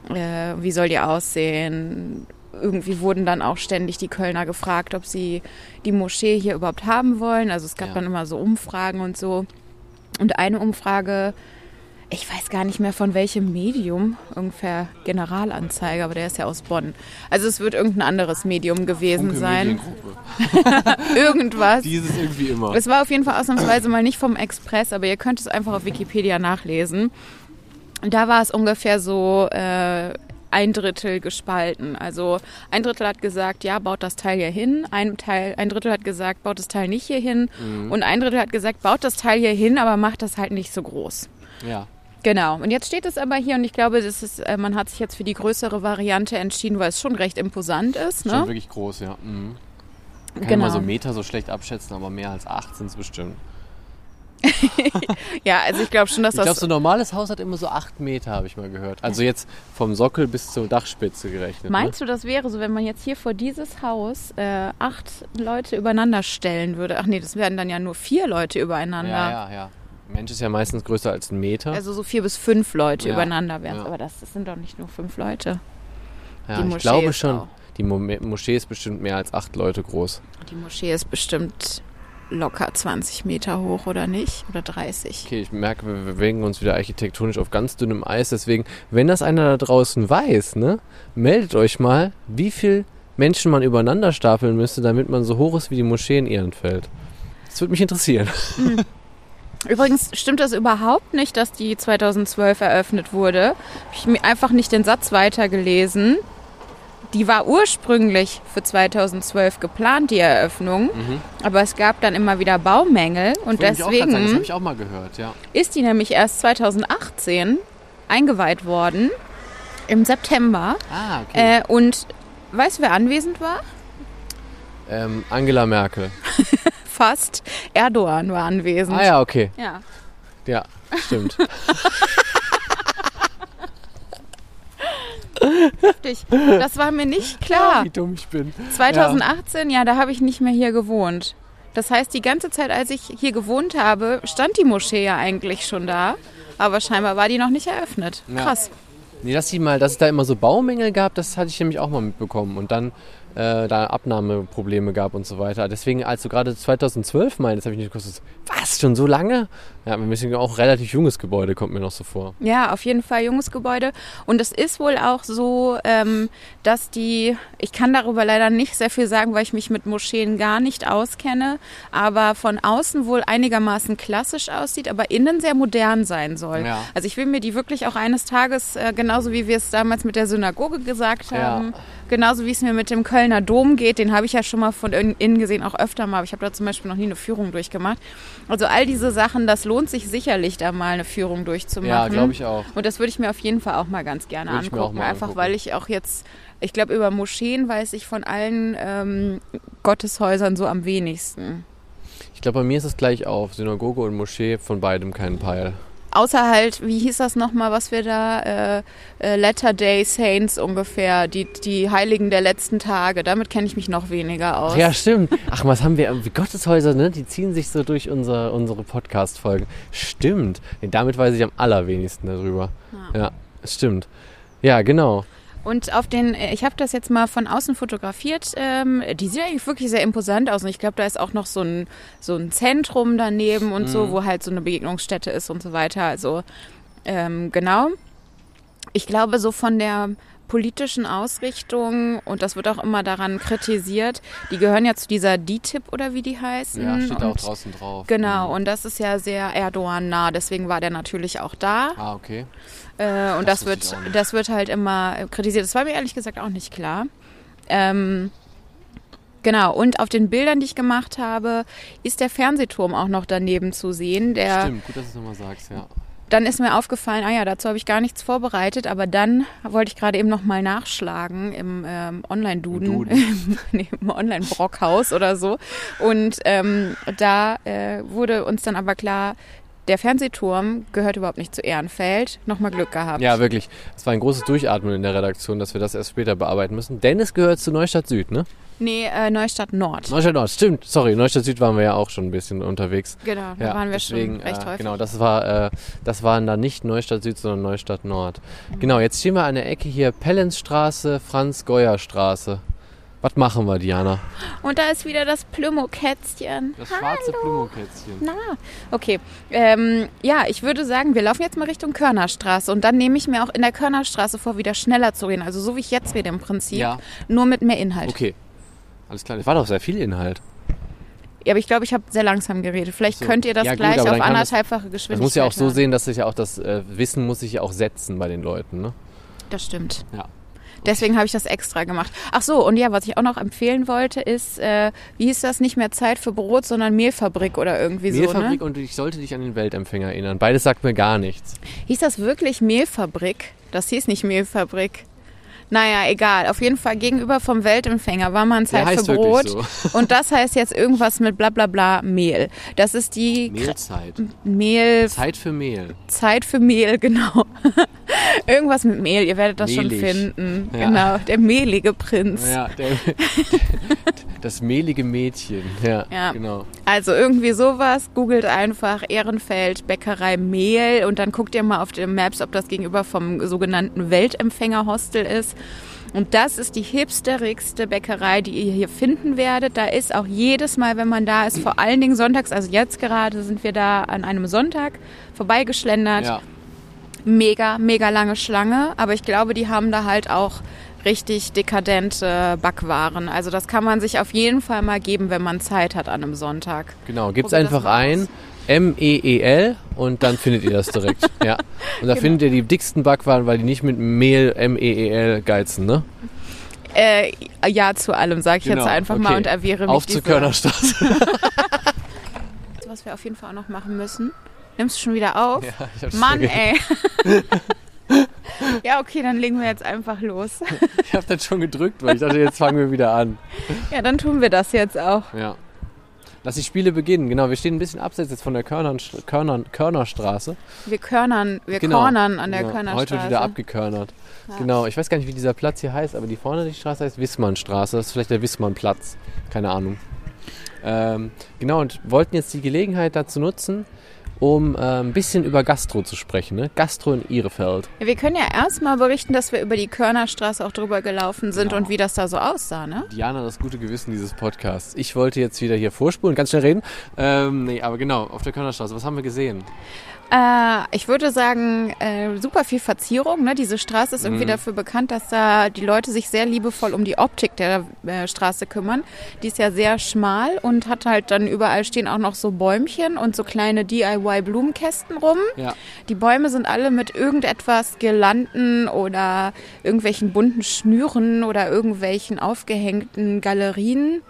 äh, wie soll die aussehen. Irgendwie wurden dann auch ständig die Kölner gefragt, ob sie die Moschee hier überhaupt haben wollen. Also es gab Ja. dann immer so Umfragen und so. Und eine Umfrage, ich weiß gar nicht mehr von welchem Medium, ungefähr Generalanzeiger, aber der ist ja aus Bonn. Also es wird irgendein anderes Medium gewesen Funke sein. [LAUGHS] [LAUGHS] Irgendwas. Dieses irgendwie immer. Es war auf jeden Fall ausnahmsweise mal nicht vom Express, aber ihr könnt es einfach auf Wikipedia nachlesen. Und da war es ungefähr so äh, ein Drittel gespalten. Also ein Drittel hat gesagt, ja, baut das Teil hier hin. Ein, Teil, ein Drittel hat gesagt, baut das Teil nicht hier hin. Und ein Drittel hat gesagt, baut das Teil hier hin, aber macht das halt nicht so groß. Ja. Genau. Und jetzt steht es aber hier und ich glaube, das ist, äh, man hat sich jetzt für die größere Variante entschieden, weil es schon recht imposant ist. Schon Ne? wirklich groß, ja. Mhm. Man kann Genau. immer so Meter so schlecht abschätzen, aber mehr als acht sind es bestimmt. [LAUGHS] Ja, also ich glaube schon, dass Ich glaube, das so ein normales Haus hat immer so acht Meter, habe ich mal gehört. Also jetzt vom Sockel bis zur Dachspitze gerechnet. Meinst du, das wäre so, wenn man jetzt hier vor dieses Haus äh, acht Leute übereinander stellen würde? Ach nee, das wären dann ja nur vier Leute ne? übereinander. Ja, ja, ja. Mensch ist ja meistens größer als ein Meter. Also so vier bis fünf Leute Ja, übereinander wären ja. Aber das, das sind doch nicht nur fünf Leute. ja, die ich glaube schon. auch. Die Mo Moschee ist bestimmt mehr als acht Leute groß. Die Moschee ist bestimmt locker 20 Meter hoch, oder nicht? Oder 30. Okay, ich merke, wir bewegen uns wieder architektonisch auf ganz dünnem Eis. Deswegen, wenn das einer da draußen weiß, ne, meldet euch mal, wie viel Menschen man übereinander stapeln müsste, damit man so hoch ist wie die Moschee in Ehrenfeld. Das würde mich interessieren. Übrigens stimmt das überhaupt nicht, dass die 2012 eröffnet wurde. Habe ich mir einfach nicht den Satz weitergelesen. Die war ursprünglich für 2012 geplant, die Eröffnung. Aber es gab dann immer wieder Baumängel und Mhm. Auch grad sagen, Das deswegen habe ich auch mal gehört, ja. ist die nämlich erst 2018 eingeweiht worden, im September. Ah, okay. Äh, und weißt du, wer anwesend war? Ähm, Angela Merkel. [LAUGHS] Fast. Erdogan war anwesend. Ah ja, okay. ja. Ja, stimmt. [LAUGHS] Richtig. Das war mir nicht klar. Wie dumm ich bin. 2018, ja, da habe ich nicht mehr hier gewohnt. Das heißt, die ganze Zeit, als ich hier gewohnt habe, stand die Moschee ja eigentlich schon da. Aber scheinbar war die noch nicht eröffnet. Ja. Krass. Nee, dass, die mal, dass es da immer so Baumängel gab, das hatte ich nämlich auch mal mitbekommen. Und dann äh, da Abnahmeprobleme gab und so weiter. Deswegen, als du gerade 2012 meinst, habe ich nicht gewusst, was, schon so lange? Ja, wir müssen auch ein relativ junges Gebäude, kommt mir noch so vor. Ja, auf jeden Fall junges Gebäude. Und es ist wohl auch so, ähm, dass die, ich kann darüber leider nicht sehr viel sagen, weil ich mich mit Moscheen gar nicht auskenne, aber von außen wohl einigermaßen klassisch aussieht, aber innen sehr modern sein soll. Ja. Also ich will mir die wirklich auch eines Tages, äh, genauso wie wir es damals mit der Synagoge gesagt Ja. haben, genauso wie es mir mit dem Kölner Dom geht, den habe ich ja schon mal von in- innen gesehen, auch öfter mal, aber ich habe da zum Beispiel noch nie eine Führung durchgemacht. Also all diese Sachen, das lohnt sich sicherlich, da mal eine Führung durchzumachen. Ja, glaube ich auch. Und das würde ich mir auf jeden Fall auch mal ganz gerne Würde angucken. Einfach angucken. weil ich auch jetzt, ich glaube, über Moscheen weiß ich von allen ähm, Gotteshäusern so am wenigsten. Ich glaube, bei mir ist es gleich auf. Synagoge und Moschee, von beidem kein Peil. Außer halt, wie hieß das nochmal, was wir da, äh, äh, Latter Day Saints ungefähr, die, die Heiligen der letzten Tage. Damit kenne ich mich noch weniger aus. Ja, stimmt. Ach, was haben wir? Wie Gotteshäuser, ne? Die ziehen sich so durch unsere, unsere Podcast-Folgen. Stimmt. Damit weiß ich am allerwenigsten darüber. Ja, stimmt. Ja, genau. Und auf den, äh, ich habe das jetzt mal von außen fotografiert, ähm, die sieht eigentlich wirklich sehr imposant aus. Und ich glaube, da ist auch noch so ein, so ein Zentrum daneben und so, wo halt so eine Begegnungsstätte ist und so weiter. Also ähm, genau. Ich glaube, so von der politischen Ausrichtung und das wird auch immer daran kritisiert. Die gehören ja zu dieser DTIP oder wie die heißen. Ja, steht da auch und, draußen drauf. Genau, und das ist ja sehr Erdogan nah, deswegen war der natürlich auch da. Ah, okay. Äh, und Das das, wird, das wird halt immer kritisiert. Das war mir ehrlich gesagt auch nicht klar. Ähm, genau, und auf den Bildern, die ich gemacht habe, ist der Fernsehturm auch noch daneben zu sehen. Der, Stimmt, gut, dass du es nochmal sagst, ja. Dann ist mir aufgefallen, ah ja, dazu habe ich gar nichts vorbereitet, aber dann wollte ich gerade eben nochmal nachschlagen im ähm, Online-Duden, [LAUGHS] Duden. nee, im Online-Brockhaus oder so. Und ähm, da äh, wurde uns dann aber klar, der Fernsehturm gehört überhaupt nicht zu Ehrenfeld. Nochmal Glück gehabt. Ja, wirklich. Es war ein großes Durchatmen in der Redaktion, dass wir das erst später bearbeiten müssen. Denn es gehört zu Neustadt Süd, ne? Nee, äh, Neustadt Nord. Neustadt Nord, stimmt. Sorry, Neustadt Süd waren wir ja auch schon ein bisschen unterwegs. Genau, da Ja, waren wir deswegen, schon recht äh, häufig. Genau, das war, äh, das waren dann nicht Neustadt Süd, sondern Neustadt Nord. Genau, jetzt stehen wir an der Ecke hier Pellensstraße, Franz-Geuer-Straße. Was machen wir, Diana? Und da ist wieder das Plümo-Kätzchen. Das schwarze Blumenkätzchen. Na, okay. Ähm, ja, ich würde sagen, wir laufen jetzt mal Richtung Körnerstraße und dann nehme ich mir auch in der Körnerstraße vor, wieder schneller zu reden. Also so wie ich jetzt rede im Prinzip, Ja. nur mit mehr Inhalt. Okay. Alles klar, das war doch sehr viel Inhalt. Ja, aber ich glaube, ich habe sehr langsam geredet. Vielleicht So. könnt ihr das Ja, gut, gleich aber auf das- anderthalbfache Das Geschwindigkeit muss ja auch so hören. sehen, dass sich ja auch das äh, Wissen muss sich ja auch setzen bei den Leuten, ne? Das stimmt. Ja. Deswegen habe ich das extra gemacht. Ach so, und ja, was ich auch noch empfehlen wollte, ist, äh, wie hieß das, nicht mehr Zeit für Brot, sondern Mehlfabrik oder irgendwie Mehlfabrik so, ne? und ich sollte dich an den Weltempfänger erinnern. Beides sagt mir gar nichts. Hieß das wirklich Mehlfabrik? Das hieß nicht Mehlfabrik. Naja, egal. Auf jeden Fall gegenüber vom Weltempfänger war man Zeit für Brot. so. [LAUGHS] Und das heißt jetzt irgendwas mit bla bla bla Mehl. Das ist die Mehlzeit. Mehl, Zeit für Mehl. Zeit für Mehl, [LAUGHS] genau. [LAUGHS] Irgendwas mit Mehl, ihr werdet das schon Mehlig. finden. Ja. Genau, der mehlige Prinz. Ja, der, [LAUGHS] das mehlige Mädchen. Ja, Ja. genau. Also irgendwie sowas, googelt einfach Ehrenfeld Bäckerei Mehl und dann guckt ihr mal auf den Maps, ob das gegenüber vom sogenannten Weltempfängerhostel ist. Und das ist die hipsterigste Bäckerei, die ihr hier finden werdet. Da ist auch jedes Mal, wenn man da ist, vor allen Dingen sonntags, also jetzt gerade sind wir da an einem Sonntag vorbeigeschlendert. Ja. Mega, mega lange Schlange, aber ich glaube, die haben da halt auch richtig dekadente Backwaren. Also das kann man sich auf jeden Fall mal geben, wenn man Zeit hat an einem Sonntag. Genau, gibt's einfach mal ein. M-E-E-L und dann findet ihr das direkt. [LAUGHS] ja. Und Genau. da findet ihr die dicksten Backwaren, weil die nicht mit Mehl M-E-E-L geizen, ne? Äh, ja zu allem, sage ich Genau, jetzt einfach mal okay. und erwehre mich Auf zur Körnerstraße. [LAUGHS] [LAUGHS] Was wir auf jeden Fall auch noch machen müssen. Nimmst du schon wieder auf? ja, ich hab's Mann, ey. [LAUGHS] ja, okay, dann legen wir jetzt einfach los. [LAUGHS] Ich hab das schon gedrückt, weil ich dachte, jetzt fangen wir wieder an. Ja, dann tun wir das jetzt auch. Ja. Lass die Spiele beginnen. Genau, wir stehen ein bisschen abseits jetzt von der Körnern, Körnern, Körnerstraße. Wir körnern, wir Genau. cornern an der Genau, Körnerstraße. Heute wieder abgekörnert. Genau, ich weiß gar nicht, wie dieser Platz hier heißt, aber die vorne die Straße heißt Wissmannstraße. Das ist vielleicht der Wissmannplatz. Keine Ahnung. Ähm, genau, und wollten jetzt die Gelegenheit dazu nutzen, um äh, ein bisschen über Gastro zu sprechen. Ne? Gastro in Ihrefeld. Ja, wir können ja erstmal berichten, dass wir über die Körnerstraße auch drüber gelaufen sind Genau. und wie das da so aussah, ne? Diana, das gute Gewissen dieses Podcasts. Ich wollte jetzt wieder hier vorspulen, ganz schnell reden. Ähm, nee, aber genau, auf der Körnerstraße. Was haben wir gesehen? Äh, ich würde sagen, äh, super viel Verzierung. Ne? Diese Straße ist irgendwie Mhm. dafür bekannt, dass da die Leute sich sehr liebevoll um die Optik der äh, Straße kümmern. Die ist ja sehr schmal und hat halt dann überall stehen auch noch so Bäumchen und so kleine DIY-Blumenkästen rum. Ja. Die Bäume sind alle mit irgendetwas Girlanden oder irgendwelchen bunten Schnüren oder irgendwelchen aufgehängten Galerien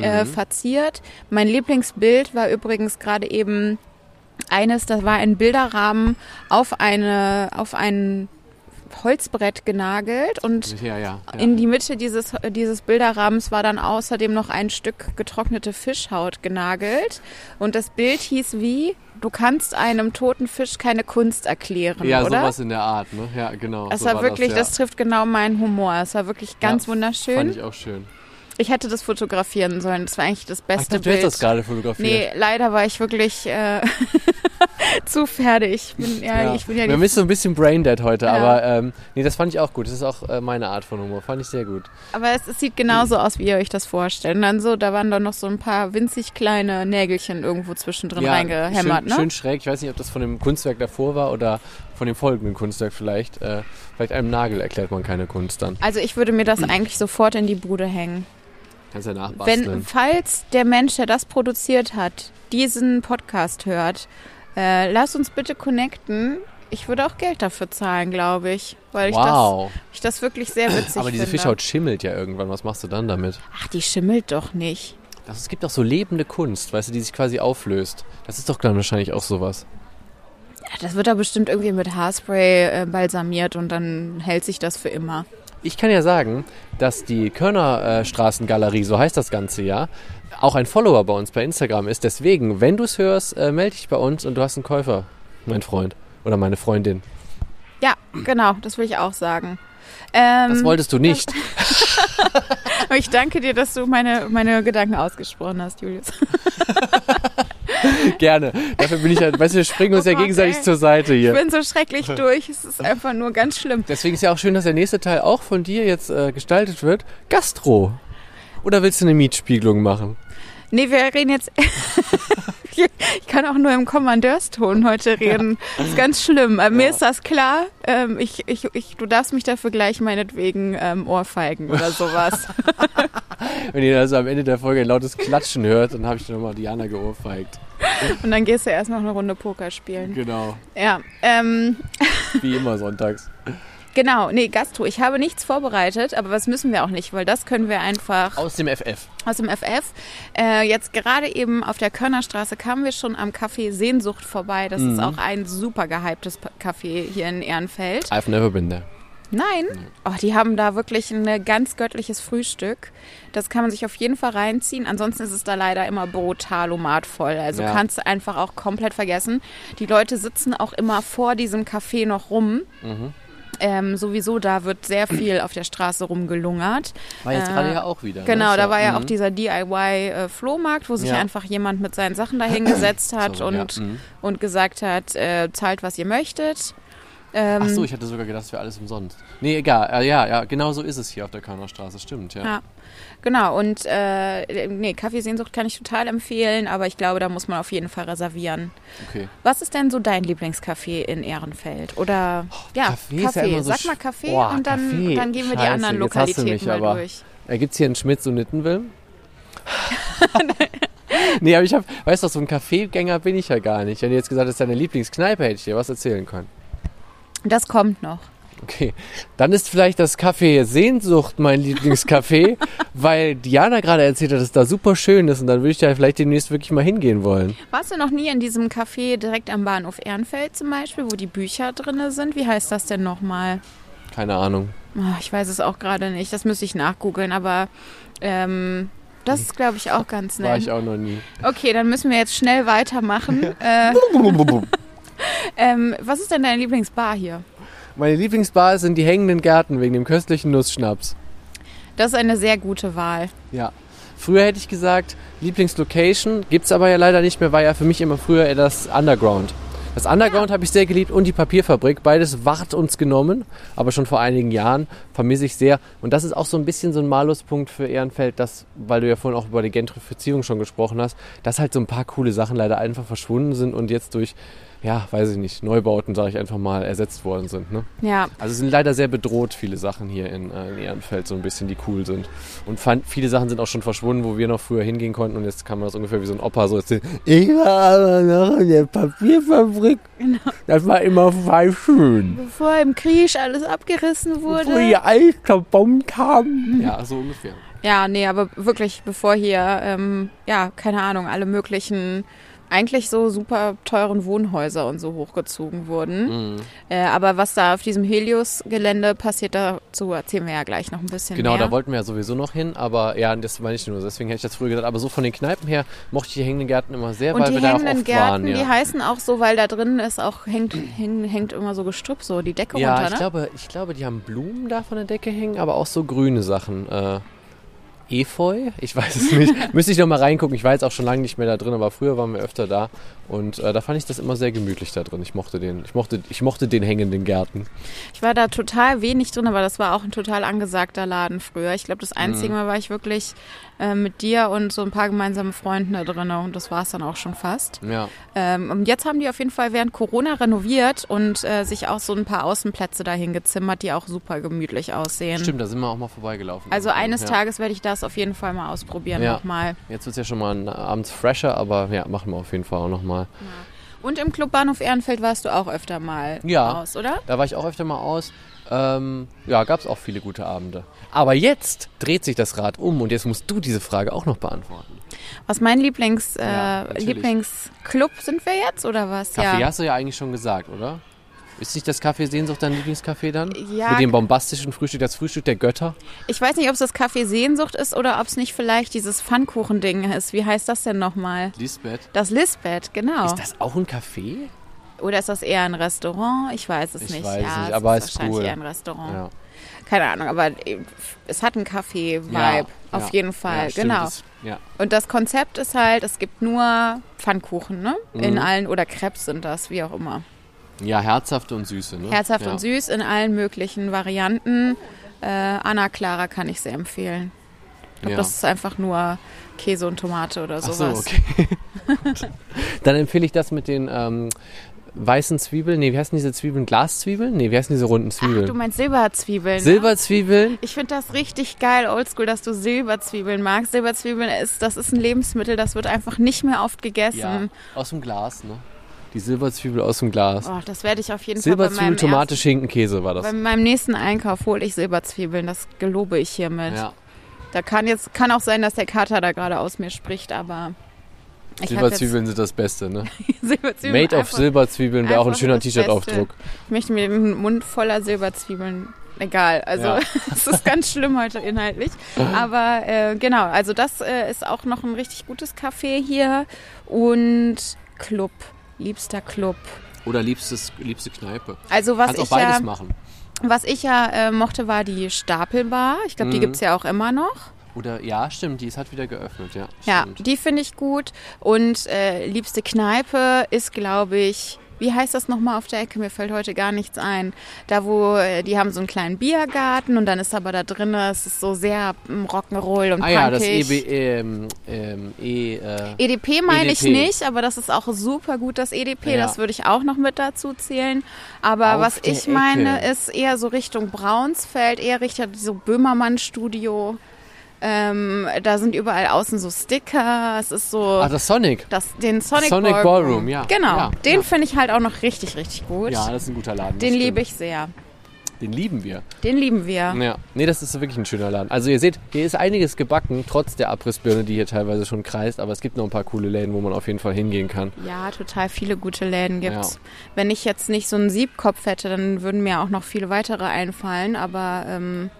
äh, verziert. Mein Lieblingsbild war übrigens gerade eben eines, das war ein Bilderrahmen auf eine auf ein Holzbrett genagelt und Ja, ja. ja. in die Mitte dieses, dieses Bilderrahmens war dann außerdem noch ein Stück getrocknete Fischhaut genagelt. Und das Bild hieß wie, du kannst einem toten Fisch keine Kunst erklären, ja, oder? sowas in der Art, ne? Ja, genau. Das so war wirklich, das, das, ja. trifft genau meinen Humor. Es war wirklich ganz Ja, wunderschön. Fand ich auch schön. Hätte das fotografieren sollen. Das war eigentlich das Ach, ich beste dachte, du hast Bild. das gerade fotografiert. Nee, leider war ich wirklich, äh, [LAUGHS] zu fertig. Ich bin ja, Ich bin ja Wir sind so ein bisschen braindead heute, Ja. aber ähm, nee, das fand ich auch gut. Das ist auch äh, meine Art von Humor. Fand ich sehr gut. aber es, es sieht genauso aus, wie ihr euch das vorstellt. Und dann so, da waren dann noch so ein paar winzig kleine Nägelchen irgendwo zwischendrin reingehämmert, schön, ne? schön schräg. Ich weiß nicht, ob das von dem Kunstwerk davor war oder von dem folgenden Kunstwerk vielleicht. Äh, vielleicht einem Nagel erklärt man keine Kunst dann. Also ich würde mir das [CLEARS THROAT] eigentlich sofort in die Bude hängen. Kannst ja nachbasteln. Wenn, falls der Mensch, der das produziert hat, diesen Podcast hört, äh, lass uns bitte connecten. Ich würde auch Geld dafür zahlen, glaube ich. Weil ich, wow. das, ich das wirklich sehr witzig Aber diese finde. Fischhaut schimmelt ja irgendwann. Was machst du dann damit? Ach, die schimmelt doch nicht. Das, es gibt auch so lebende Kunst, weißt du, die sich quasi auflöst. Das ist doch dann wahrscheinlich auch sowas. Ja, das wird da bestimmt irgendwie mit Haarspray äh, balsamiert und dann hält sich das für immer. Ich kann ja sagen, dass die Körnerstraßengalerie, so heißt das Ganze ja, auch ein Follower bei uns bei Instagram ist. Deswegen, wenn du es hörst, äh, melde dich bei uns und du hast einen Käufer, mein Freund oder meine Freundin. Ja, genau, das will ich auch sagen. Ähm, Das wolltest du nicht. [LAUGHS] ich danke dir, dass du meine, meine Gedanken ausgesprochen hast, Julius. [LAUGHS] [LAUGHS] Gerne. Dafür bin ich ja, weißt du, wir springen uns Oh ja gegenseitig ey. zur Seite Ich hier. bin so schrecklich [LAUGHS] durch. Es ist einfach nur ganz schlimm. Deswegen ist ja auch schön, dass der nächste Teil auch von dir jetzt äh, gestaltet wird. Gastro. Oder willst du eine Mietspiegelung machen? Nee, wir reden jetzt. [LAUGHS] ich kann auch nur im Kommandeurston heute reden. Das ist ganz schlimm. Äh, Mir ist das klar. Ähm, ich, ich, ich, du darfst mich dafür gleich meinetwegen ähm, ohrfeigen oder sowas. Wenn ihr also am Ende der Folge ein lautes Klatschen hört, dann habe ich nochmal Diana geohrfeigt. Und dann gehst du erst noch eine Runde Poker spielen. Genau. Ja, ähm, Wie immer sonntags. genau. Nee, Gastro. Ich habe nichts vorbereitet, aber was müssen wir auch nicht, weil das können wir einfach Aus dem FF. aus dem FF. Äh, jetzt gerade eben auf der Körnerstraße kamen wir schon am Café Sehnsucht vorbei. Das ist auch ein super gehyptes Café hier in Ehrenfeld. I've never been there. Nein. Oh, die haben da wirklich ein ganz göttliches Frühstück. Das kann man sich auf jeden Fall reinziehen. Ansonsten ist es da leider immer brutalomat voll. Also Ja. kannst du einfach auch komplett vergessen. Die Leute sitzen auch immer vor diesem Café noch rum. Mhm. Ähm, sowieso, da wird sehr viel auf der Straße rumgelungert. War jetzt Äh, gerade ja auch wieder. Genau, ne? da war ja mhm. auch dieser DIY-Flohmarkt, wo sich Ja. einfach jemand mit seinen Sachen dahingesetzt [COUGHS] hat So, ja, und, mhm. und gesagt hat, äh, zahlt, was ihr möchtet. Ähm, Ach so, ich hatte sogar gedacht, das wäre alles umsonst. Nee, egal. Äh, ja, ja, genau so ist es hier auf der Körnerstraße. Stimmt, ja. Ja. Genau, und äh, nee, Kaffeesehnsucht kann ich total empfehlen, aber ich glaube, da muss man auf jeden Fall reservieren. Okay. Was ist denn so dein Lieblingscafé in Ehrenfeld? Oder ja, Kaffee ja Kaffee. immer so Sag mal Kaffee Boah, und dann, Kaffee. dann gehen wir die Scheiße, anderen hast du Lokalitäten mich mal aber. durch. Äh, Gibt es hier einen Schmitz und Nittenwilm? [LAUGHS] [LAUGHS] nee, aber ich habe, weißt du, so ein Kaffeegänger bin ich ja gar nicht. Wenn du jetzt gesagt hast, deine Lieblingskneipe, hätte ich dir was erzählen können. Das kommt noch. Okay, dann ist vielleicht das Café Sehnsucht mein Lieblingscafé, [LAUGHS] weil Diana gerade erzählt hat, dass es da super schön ist und dann würde ich da vielleicht demnächst wirklich mal hingehen wollen. Warst du noch nie in diesem Café direkt am Bahnhof Ehrenfeld zum Beispiel, wo die Bücher drin sind? Wie heißt das denn nochmal? Keine Ahnung. Ah, ich weiß es auch gerade nicht. Das müsste ich nachgoogeln, aber ähm, das ist, glaube ich, auch ganz War nett. ich auch noch nie. Okay, dann müssen wir jetzt schnell weitermachen. [LAUGHS] äh, ähm, was ist denn deine Lieblingsbar hier? Meine Lieblingsbar sind die hängenden Gärten wegen dem köstlichen Nussschnaps. Das ist eine sehr gute Wahl. Ja. Früher hätte ich gesagt, Lieblingslocation, gibt's aber ja leider nicht mehr, war ja für mich immer früher eher das Underground. Das Underground habe ich sehr geliebt und die Papierfabrik. Beides ward uns genommen, aber schon vor einigen Jahren vermisse ich sehr. Und das ist auch so ein bisschen so ein Maluspunkt für Ehrenfeld, dass, weil du ja vorhin auch über die Gentrifizierung schon gesprochen hast, dass halt so ein paar coole Sachen leider einfach verschwunden sind und jetzt durch, ja, weiß ich nicht, Neubauten, sage ich einfach mal, ersetzt worden sind. Ne? Ja, Also es sind leider sehr bedroht viele Sachen hier in, äh, in Ehrenfeld, so ein bisschen, die cool sind. Und fand, viele Sachen sind auch schon verschwunden, wo wir noch früher hingehen konnten und jetzt kann man das ungefähr wie so ein Opa so erzählen. Ich war aber noch in der Papierfabrik. Das war immer voll schön. bevor im Krieg alles abgerissen wurde. die alles zerbombt haben. Ja, so ungefähr. Ja, nee, aber wirklich, bevor hier, ähm, ja, keine Ahnung, alle möglichen, eigentlich so super teuren Wohnhäuser und so hochgezogen wurden. Mhm. Äh, aber was da auf diesem Helios-Gelände passiert, dazu erzählen wir ja gleich noch ein bisschen Genau, mehr. da wollten wir ja sowieso noch hin, aber ja, das meine ich nur. Deswegen hätte ich das früher gesagt. Aber so von den Kneipen her mochte ich die hängenden Gärten immer sehr, und weil die wir da auch oft Gärten, waren. Ja. die heißen auch so, weil da drin ist auch, hängt, hängt, hängt immer so Gestrüpp, so die Decke Ja, runter, ich ne? glaube, ich glaube, die haben Blumen da von der Decke hängen, aber auch so grüne Sachen. Äh, Efeu? Ich weiß es nicht. Müsste ich noch mal reingucken. Ich war jetzt auch schon lange nicht mehr da drin, aber früher waren wir öfter da. Und äh, da fand ich das immer sehr gemütlich da drin. Ich mochte den, ich mochte, ich mochte den hängenden Gärten. Ich war da total wenig drin, aber das war auch ein total angesagter Laden früher. Ich glaube, das einzige Mal war ich wirklich äh, mit dir und so ein paar gemeinsamen Freunden da drin und das war es dann auch schon fast. Ja. Ähm, und jetzt haben die auf jeden Fall während Corona renoviert und äh, sich auch so ein paar Außenplätze dahin gezimmert, die auch super gemütlich aussehen. Stimmt, da sind wir auch mal vorbeigelaufen. Also eines ja. Tages werde ich das auf jeden Fall mal ausprobieren Ja. nochmal. Jetzt wird es ja schon mal abends fresher, aber ja, machen wir auf jeden Fall auch noch mal. Und im Club Bahnhof Ehrenfeld warst du auch öfter mal Ja. aus, oder? Da war ich auch öfter mal aus. Ähm, ja, gab es auch viele gute Abende. Aber jetzt dreht sich das Rad um und jetzt musst du diese Frage auch noch beantworten. Was mein Lieblings, äh, Ja. Lieblingsclub sind wir jetzt oder was? Kaffee ja. hast du ja eigentlich schon gesagt, oder? Ist nicht das Café Sehnsucht dein Lieblingscafé dann? Ja. Mit dem bombastischen Frühstück, das Frühstück der Götter? Ich weiß nicht, ob es das Café Sehnsucht ist oder ob es nicht vielleicht dieses Pfannkuchending ist. Wie heißt das denn nochmal? Lisbeth. Das Lisbeth, genau. Ist das auch ein Café? Oder ist das eher ein Restaurant? Ich weiß es Ich nicht. weiß ja, nicht, es aber ist ist wahrscheinlich cool. eher ein Restaurant. Ja. Keine Ahnung, aber äh, es hat einen Kaffee-Vibe. Ja, auf ja. jeden Fall, Ja, stimmt, genau. das- ja. Und das Konzept ist halt, es gibt nur Pfannkuchen, ne? In Mhm. allen, oder Crepes sind das, wie auch immer. Ja, herzhafte und süße. Ne? Herzhaft ja. und süß in allen möglichen Varianten. Äh, Anna Clara kann ich sehr empfehlen. Ich glaube, Ja. das ist einfach nur Käse und Tomate oder Ach so, sowas. okay. [LAUGHS] Dann empfehle ich das mit den ähm, weißen Zwiebeln. Nee, wie heißen diese Zwiebeln? Glaszwiebeln? Nee, wie heißen diese runden Ach, Zwiebeln? du meinst Silberzwiebeln. ne? Silberzwiebeln? Ich finde das richtig geil, oldschool, dass du Silberzwiebeln magst. Silberzwiebeln ist, das ist ein Lebensmittel, das wird einfach nicht mehr oft Ja, gegessen. aus dem Glas, ne? Die Silberzwiebel aus dem Glas. Oh, das werde ich auf jeden Fall bei Silberzwiebel, Tomate, ersten, Schinken, Käse war das. bei meinem nächsten Einkauf hole ich Silberzwiebeln. Das gelobe ich hiermit. Ja. Da kann jetzt kann auch sein, dass der Kater da gerade aus mir spricht, aber Silberzwiebeln sind das Beste, ne? [LAUGHS] Silberzwiebeln Made of Silberzwiebeln wäre auch ein schöner T-Shirt-Aufdruck. Ich möchte mir den Mund voller Silberzwiebeln. Egal, also Ja. [LAUGHS] es ist ganz schlimm heute inhaltlich. Aber äh, genau, also das äh, ist auch noch ein richtig gutes Café hier und Club, liebster Club. Oder liebstes, liebste Kneipe. Also was Kannst auch ich beides ja, machen. was ich ja äh, mochte, war die Stapelbar. Ich glaube, die Mhm. gibt's ja auch immer noch. Oder, ja, stimmt, die ist hat wieder geöffnet, ja. Ja, Stimmt. die finde ich gut. Und äh, liebste Kneipe ist, glaube ich, wie heißt das nochmal auf der Ecke? Mir fällt heute gar nichts ein. Da, wo äh, die haben so einen kleinen Biergarten und dann ist aber da drin, es ist so sehr mm, Rock'n'Roll und Ah ja, das punkig. EB, ähm, ähm, E, äh, EDP meine ich EDP. nicht, aber das ist auch super gut, das EDP. Ja. Das würde ich auch noch mit dazu zählen. Aber Auf was ich meine, Ecke. ist eher so Richtung Braunsfeld, eher Richtung so Böhmermann-Studio. Ähm, da sind überall außen so Sticker. Es ist so. ah, das Sonic. Das, den Sonic, Sonic Ballroom. Ballroom, ja. Genau, Ja, den ja. finde ich halt auch noch richtig, richtig gut. Ja, das ist ein guter Laden. den liebe ich sehr. Den lieben wir. Den lieben wir. Ja. Nee, das ist wirklich ein schöner Laden. Also ihr seht, hier ist einiges gebacken, trotz der Abrissbirne, die hier teilweise schon kreist. Aber es gibt noch ein paar coole Läden, wo man auf jeden Fall hingehen kann. Ja, total viele gute Läden gibt's. Ja. Wenn ich jetzt nicht so einen Siebkopf hätte, dann würden mir auch noch viele weitere einfallen. Aber ähm,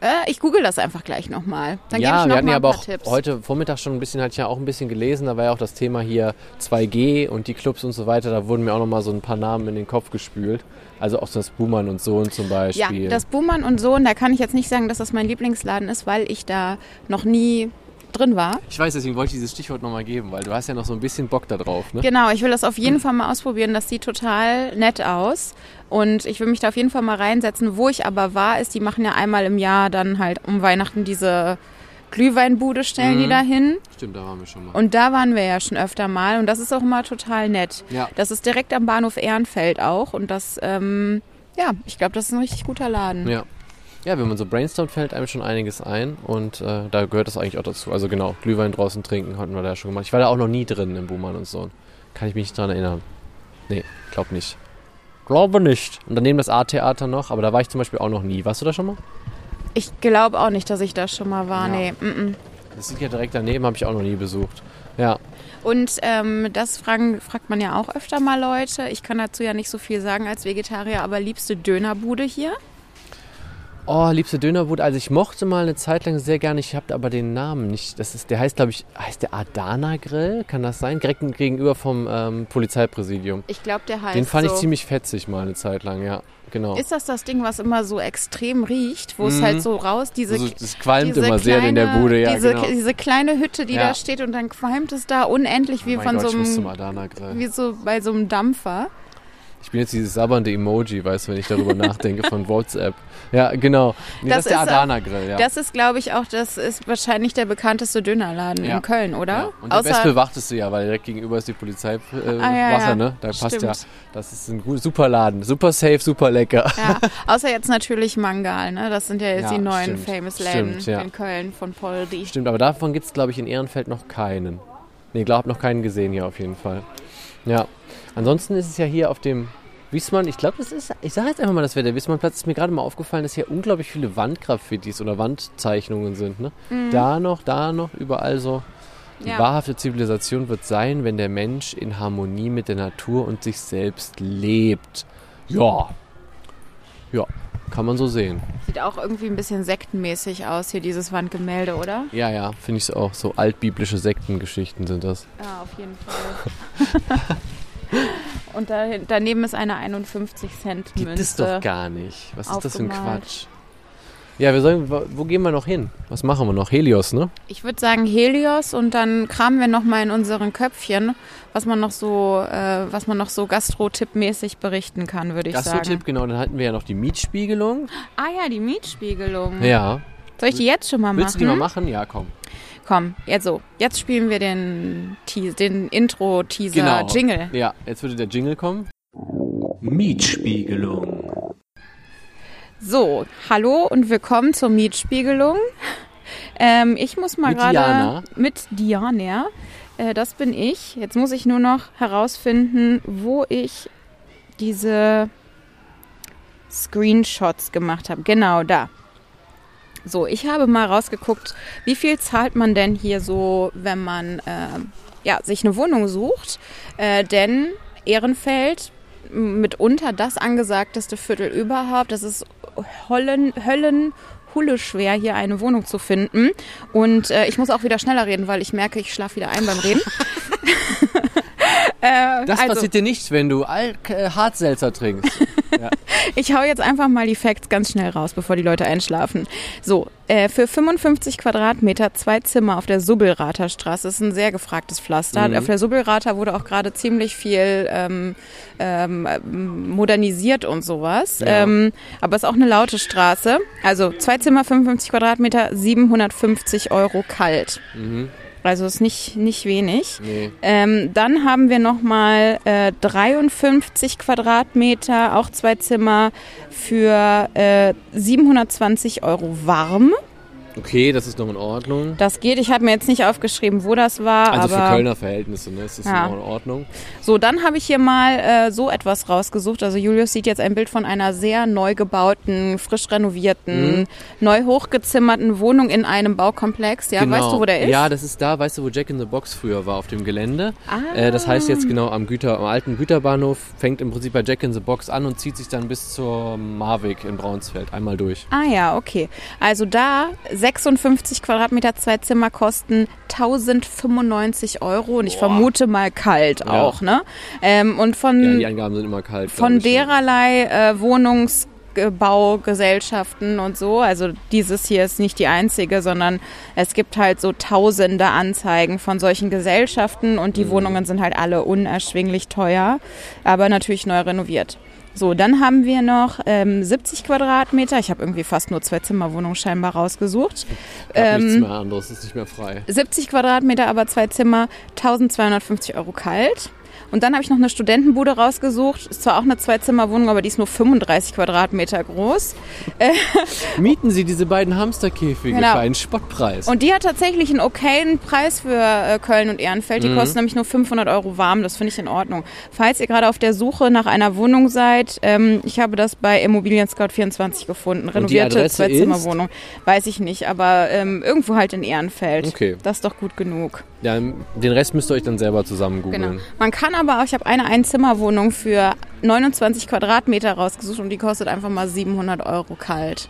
äh, ich google das einfach gleich nochmal. Dann ja, gebe ich wir noch hatten mal ja aber auch Tipps. heute Vormittag schon ein bisschen, hatte ich ja auch ein bisschen gelesen, da war ja auch das Thema hier 2G und die Clubs und so weiter, da wurden mir auch nochmal so ein paar Namen in den Kopf gespült. Also auch das Buhmann und Sohn zum ja, Beispiel. das Buhmann und Sohn, da kann ich jetzt nicht sagen, dass das mein Lieblingsladen ist, weil ich da noch nie drin war. ich weiß, deswegen wollte ich dieses Stichwort nochmal geben, weil du hast ja noch so ein bisschen Bock da drauf, ne? Genau, ich will das auf jeden Fall mal ausprobieren. Das sieht total nett aus. Und ich will mich da auf jeden Fall mal reinsetzen. Wo ich aber war, ist, die machen ja einmal im Jahr dann halt um Weihnachten diese Glühweinbude, stellen die Mhm. da hin. Stimmt, da waren wir schon mal. Und da waren wir ja schon öfter mal. Und das ist auch immer total nett. Ja. Das ist direkt am Bahnhof Ehrenfeld auch. Und das, ähm, ja, ich glaube, das ist ein richtig guter Laden. Ja. Ja, wenn man so brainstormt, fällt einem schon einiges ein und äh, da gehört das eigentlich auch dazu. Also genau, Glühwein draußen trinken hatten wir da schon gemacht. Ich war da auch noch nie drin im Buhmann und so. Kann ich mich nicht dran erinnern. Nee, glaub nicht. Glaube nicht. Und daneben das A-Theater noch, aber da war ich zum Beispiel auch noch nie. Warst du da schon mal? Ich glaube auch nicht, dass ich da schon mal war. Ja. Nee. Mm -mm. Das liegt ja direkt daneben, habe ich auch noch nie besucht. Ja, Und ähm, das fragen, fragt man ja auch öfter mal Leute. Ich kann dazu ja nicht so viel sagen als Vegetarier, aber liebste Dönerbude hier? Oh, liebste Dönerbude. Also ich mochte mal eine Zeit lang sehr gerne, ich habe aber den Namen nicht. Das ist, der heißt, glaube ich, heißt der Adana Grill? Kann das sein? Direkt gegenüber vom ähm, Polizeipräsidium. Ich glaube, der heißt Den fand so. ich ziemlich fetzig mal eine Zeit lang, ja. Genau. Ist das das Ding, was immer so extrem riecht, wo es Mhm. halt so raus, diese, also, das qualmt diese immer sehr in der kleine- Bude, ja, diese, genau. diese kleine Hütte, die Ja. da steht und dann qualmt es da unendlich wie oh von Gott, so einem, Adana Grill. wie so bei so einem Dampfer. Ich bin jetzt dieses sabbernde Emoji, weißt du, wenn ich darüber nachdenke von WhatsApp. Ja, genau. Nee, Das das, ist der ist, äh, Adana Grill, ja. Das ist, glaube ich, auch, das ist wahrscheinlich der bekannteste Dönerladen Ja. in Köln, oder? Ja. Und der Außer, bestbewachteste ja, weil direkt gegenüber ist die Polizeiwache, äh, Ah, ja, ja. ne? Da passt ja. Das ist ein gut, super Laden. Super safe, super lecker. ja, [LAUGHS] außer jetzt natürlich Mangal, ne? Das sind ja jetzt die neuen stimmt. Famous Läden Stimmt, in Köln von Poldi. Stimmt, aber davon gibt es, glaube ich, in Ehrenfeld noch keinen. Nee, glaub noch keinen gesehen hier auf jeden Fall. Ja. Ansonsten ist es ja hier auf dem Wiesmann, ich glaube, das ist, ich sage jetzt einfach mal, das wäre der Wiesmannplatz, ist mir gerade mal aufgefallen, dass hier unglaublich viele Wandgraffitis oder Wandzeichnungen sind. Ne? Da noch, da noch, überall so. Die Mhm. Ja. wahrhafte Zivilisation wird sein, wenn der Mensch in Harmonie mit der Natur und sich selbst lebt. Ja. Ja, kann man so sehen. Sieht auch irgendwie ein bisschen sektenmäßig aus, hier dieses Wandgemälde, oder? Ja, ja, finde ich auch. So altbiblische Sektengeschichten sind das. Ja, auf jeden Fall. [LAUGHS] Und da, daneben ist eine 51 Cent Münze. Gibt es doch gar nicht. Was ist das für ein. Quatsch? Ja, wir sollen, wo gehen wir noch hin? Was machen wir noch? Helios, ne? Ich würde sagen Helios und dann kramen wir noch mal in unseren Köpfchen, was man noch so, äh, was man noch so Gastro-Tipp-mäßig berichten kann, würde ich Gastro-Tipp, sagen. genau. Dann hatten wir ja noch die Mietspiegelung. Ah ja, die Mietspiegelung. Ja. Soll ich die jetzt schon mal machen? Willst du die mal machen? Ja, komm. Komm, jetzt so. Jetzt spielen wir den, Te- den Intro-Teaser-Jingle. Ja, jetzt würde der Jingle kommen. Mietspiegelung. So, hallo und willkommen zur Mietspiegelung. Ähm, ich muss mal Mit gerade Diana. mit Diana. Äh, das bin ich. Jetzt muss ich nur noch herausfinden, wo ich diese Screenshots gemacht habe. Genau da. So, ich habe mal rausgeguckt, wie viel zahlt man denn hier so, wenn man äh, ja, sich eine Wohnung sucht. Äh, denn Ehrenfeld mitunter das angesagteste Viertel überhaupt. Das ist Hollen, Höllen, Hulle schwer, hier eine Wohnung zu finden. Und äh, ich muss auch wieder schneller reden, weil ich merke, ich schlafe wieder ein beim Reden. [LAUGHS] äh, Das also, passiert dir nicht, wenn du Al äh, Hartselzer trinkst. [LAUGHS] ich hau jetzt einfach mal die Facts ganz schnell raus, bevor die Leute einschlafen. So, äh, für 55 Quadratmeter, zwei Zimmer auf der Subbelrather Straße, ist ein sehr gefragtes Pflaster. Mhm. Auf der Subbelrather wurde auch gerade ziemlich viel ähm, ähm, modernisiert und sowas. Ja. Ähm, aber es ist auch eine laute Straße. Also zwei Zimmer, 55 Quadratmeter, 750 Euro kalt. mhm. Also ist nicht, nicht wenig. Nee. Ähm, dann haben wir nochmal äh, 53 Quadratmeter, auch zwei Zimmer für äh, 720 Euro warm. Okay, das ist noch in Ordnung. Das geht. Ich habe mir jetzt nicht aufgeschrieben, wo das war. Also für Kölner Verhältnisse, ne? Das ist Ja. noch in Ordnung. So, dann habe ich hier mal äh, so etwas rausgesucht. Also Julius sieht jetzt ein Bild von einer sehr neu gebauten, frisch renovierten, Mhm. neu hochgezimmerten Wohnung in einem Baukomplex. Ja, weißt du, wo der ist? Genau. Ja, das ist da, weißt du, wo Jack in the Box früher war, auf dem Gelände. Ah. Äh, das heißt jetzt genau am, Güter, am alten Güterbahnhof, fängt im Prinzip bei Jack in the Box an und zieht sich dann bis zur Marwig in Braunsfeld einmal durch. Ah ja, okay. Also da 56 Quadratmeter, zwei Zimmer kosten 1095 Euro und ich Boah. vermute mal kalt Ja. auch, ne? Ähm, und von, Ja, die Angaben sind immer kalt. von ich, dererlei äh, Wohnungsbaugesellschaften und so, also dieses hier ist nicht die einzige, sondern es gibt halt so tausende Anzeigen von solchen Gesellschaften und die Mhm. Wohnungen sind halt alle unerschwinglich teuer, aber natürlich neu renoviert. So, dann haben wir noch ähm, 70 Quadratmeter. Ich habe irgendwie fast nur zwei Zimmerwohnungen scheinbar rausgesucht. Gab nichts ähm, mehr anderes, ist nicht mehr frei. 70 Quadratmeter, aber zwei Zimmer, 1250 Euro kalt. Und dann habe ich noch eine Studentenbude rausgesucht. Ist zwar auch eine Zwei-Zimmer-Wohnung, aber die ist nur 35 Quadratmeter groß. [LAUGHS] Mieten Sie diese beiden Hamsterkäfige Genau. für einen Spottpreis. Und die hat tatsächlich einen okayen Preis für äh, Köln und Ehrenfeld. Die Mhm. kostet nämlich nur 500 Euro warm. Das finde ich in Ordnung. Falls ihr gerade auf der Suche nach einer Wohnung seid, ähm, ich habe das bei Immobilien Scout 24 gefunden. Renovierte Zwei-Zimmer-Wohnung. Weiß ich nicht, aber ähm, irgendwo halt in Ehrenfeld. Okay. Das ist doch gut genug. ja, den Rest müsst ihr euch dann selber zusammen Genau. googeln. Man kann aber auch, ich habe eine Einzimmerwohnung für 29 Quadratmeter rausgesucht und die kostet einfach mal 700 Euro kalt.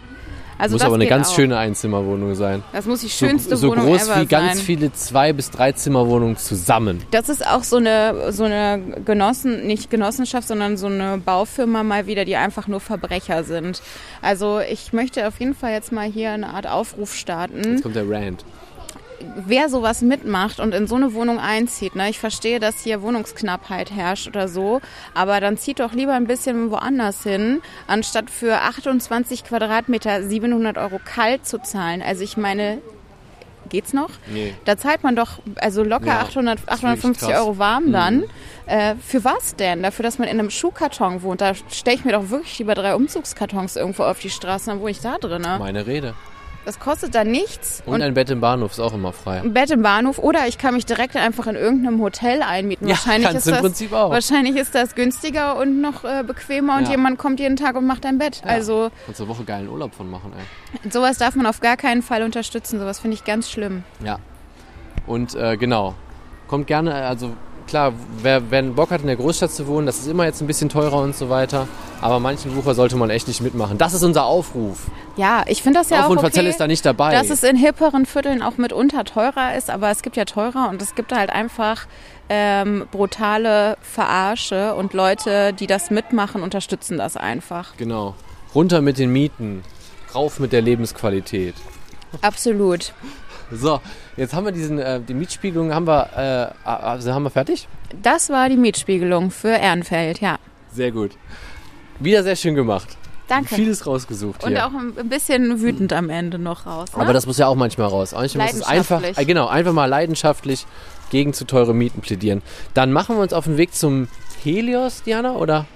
Also muss das aber eine ganz auch. schöne Einzimmerwohnung sein. Das muss die So, schönste so Wohnung groß ever wie ganz sein. viele Zwei- bis Dreizimmerwohnungen zusammen. Das ist auch so eine, so eine Genossen, nicht Genossenschaft, sondern so eine Baufirma mal wieder, die einfach nur Verbrecher sind. Also ich möchte auf jeden Fall jetzt mal hier eine Art Aufruf starten. Jetzt kommt der Rand. Wer sowas mitmacht und in so eine Wohnung einzieht, ne, ich verstehe, dass hier Wohnungsknappheit herrscht oder so, aber dann zieht doch lieber ein bisschen woanders hin, anstatt für 28 Quadratmeter 700 Euro kalt zu zahlen. Also ich meine, geht's noch? Nee. Da zahlt man doch also locker Ja, 800, das ist 850 wirklich krass. Euro warm dann. Äh, für was denn? Dafür, dass man in einem Schuhkarton wohnt. Da stelle ich mir doch wirklich lieber drei Umzugskartons irgendwo auf die Straße, dann wohne ich da drin. Ne? Meine Rede. Das kostet da nichts. Und, ein Bett im Bahnhof ist auch immer frei. ein Bett im Bahnhof oder ich kann mich direkt einfach in irgendeinem Hotel einmieten. Ja, wahrscheinlich, kannst ist du im das, Prinzip auch. wahrscheinlich ist das günstiger und noch äh, bequemer und Ja. jemand kommt jeden Tag und macht ein Bett. Ja. Also Kannst du eine Woche geilen Urlaub von machen, ey. sowas darf man auf gar keinen Fall unterstützen. Sowas finde ich ganz schlimm. Ja. Und äh, genau. Kommt gerne, also klar, wer, wer Bock hat, in der Großstadt zu wohnen, das ist immer jetzt ein bisschen teurer und so weiter. Aber manchen Wucher sollte man echt nicht mitmachen. Das ist unser Aufruf. Ja, ich finde das ja Auf auch und okay. Verzell ist da nicht dabei. dass es in hipperen Vierteln auch mitunter teurer ist, aber es gibt ja teurer und es gibt halt einfach ähm, brutale Verarsche und Leute, die das mitmachen, unterstützen das einfach. genau. Runter mit den Mieten. Rauf mit der Lebensqualität. Absolut. So, jetzt haben wir diesen, äh, die Mietspiegelung haben wir, äh, also haben wir fertig? Das war die Mietspiegelung für Ehrenfeld, ja. Sehr gut. Wieder sehr schön gemacht. Danke. Vieles rausgesucht und hier. auch ein bisschen wütend am Ende noch raus. Ne? Aber das muss ja auch manchmal raus. Manchmal muss es einfach, äh, genau, einfach mal leidenschaftlich gegen zu teure Mieten plädieren. Dann machen wir uns auf den Weg zum Helios, Diana, oder?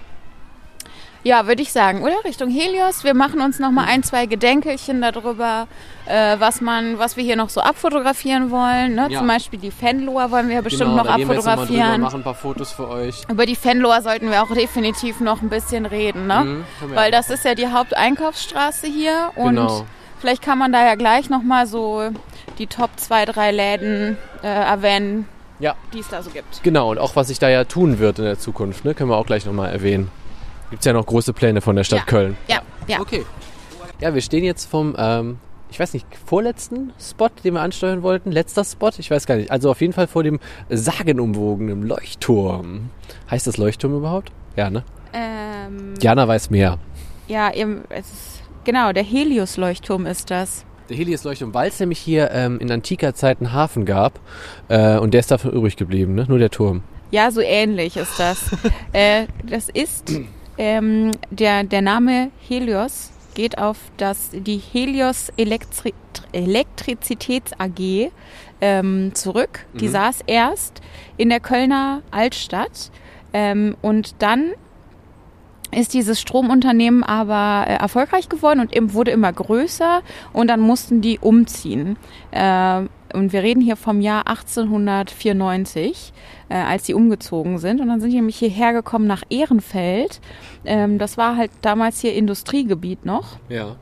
Ja, würde ich sagen, oder? Richtung Helios. Wir machen uns noch mal ein, zwei Gedenkelchen darüber, äh, was man, was wir hier noch so abfotografieren wollen. Ne? Ja. Zum Beispiel die Fenloer wollen wir ja bestimmt genau, noch da gehen wir abfotografieren. machen ein paar Fotos für euch. Über die Fenloer sollten wir auch definitiv noch ein bisschen reden, ne? Mhm, Weil das ist ja die Haupteinkaufsstraße hier und Genau. vielleicht kann man da ja gleich noch mal so die Top zwei, drei Läden äh, erwähnen, Ja. die es da so gibt. Genau, und auch was sich da ja tun wird in der Zukunft, ne? können wir auch gleich nochmal erwähnen. Gibt es ja noch große Pläne von der Stadt Ja. Köln. Ja, ja. Okay. Ja, wir stehen jetzt vom, ähm, ich weiß nicht, vorletzten Spot, den wir ansteuern wollten. Letzter Spot, ich weiß gar nicht. Also auf jeden Fall vor dem sagenumwogenen Leuchtturm. Heißt das Leuchtturm überhaupt? Ja, ne? Ähm, Jana weiß mehr. ja, eben, es ist, genau, der Helios-Leuchtturm ist das. Der Helios-Leuchtturm, weil es nämlich hier ähm, in antiker Zeit einen Hafen gab. Äh, und der ist davon übrig geblieben, ne? Nur der Turm. Ja, so ähnlich ist das. [LAUGHS] äh, das ist ähm, der, der Name Helios geht auf das die Helios Elektri Elektrizitäts AG ähm, zurück. Die Mhm. saß erst in der Kölner Altstadt ähm, und dann ist dieses Stromunternehmen aber äh, erfolgreich geworden und im, wurde immer größer und dann mussten die umziehen. Äh, und wir reden hier vom Jahr 1894, äh, als die umgezogen sind. Und dann sind die nämlich hierher gekommen nach Ehrenfeld. Ähm, das war halt damals hier Industriegebiet noch. Ja.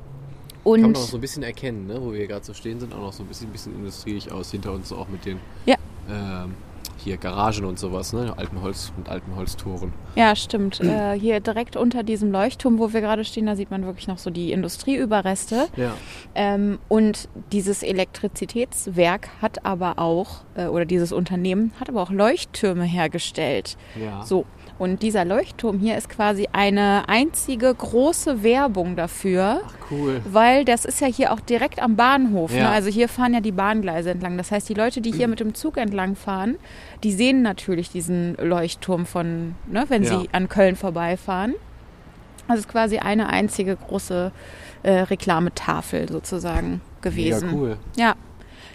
Und Kann man auch so ein bisschen erkennen, ne? wo wir gerade so stehen, sind auch noch so ein bisschen, bisschen industrielig aus. Hinter uns auch mit den Ja. ähm, hier Garagen und sowas, ne? Alten Holz mit alten Holztoren. Ja, stimmt. Äh, hier direkt unter diesem Leuchtturm, wo wir gerade stehen, da sieht man wirklich noch so die Industrieüberreste. Ja. Ähm, und dieses Elektrizitätswerk hat aber auch, äh, oder dieses Unternehmen hat aber auch Leuchttürme hergestellt. Ja. So. Und dieser Leuchtturm hier ist quasi eine einzige große Werbung dafür. Ach, cool. Weil das ist ja hier auch direkt am Bahnhof. Ne? Ja. Also hier fahren ja die Bahngleise entlang. Das heißt, die Leute, die hier mit dem Zug entlang fahren, die sehen natürlich diesen Leuchtturm von, ne, wenn Ja. sie an Köln vorbeifahren. Das ist quasi eine einzige große äh, Reklametafel sozusagen gewesen. Mega cool. Ja,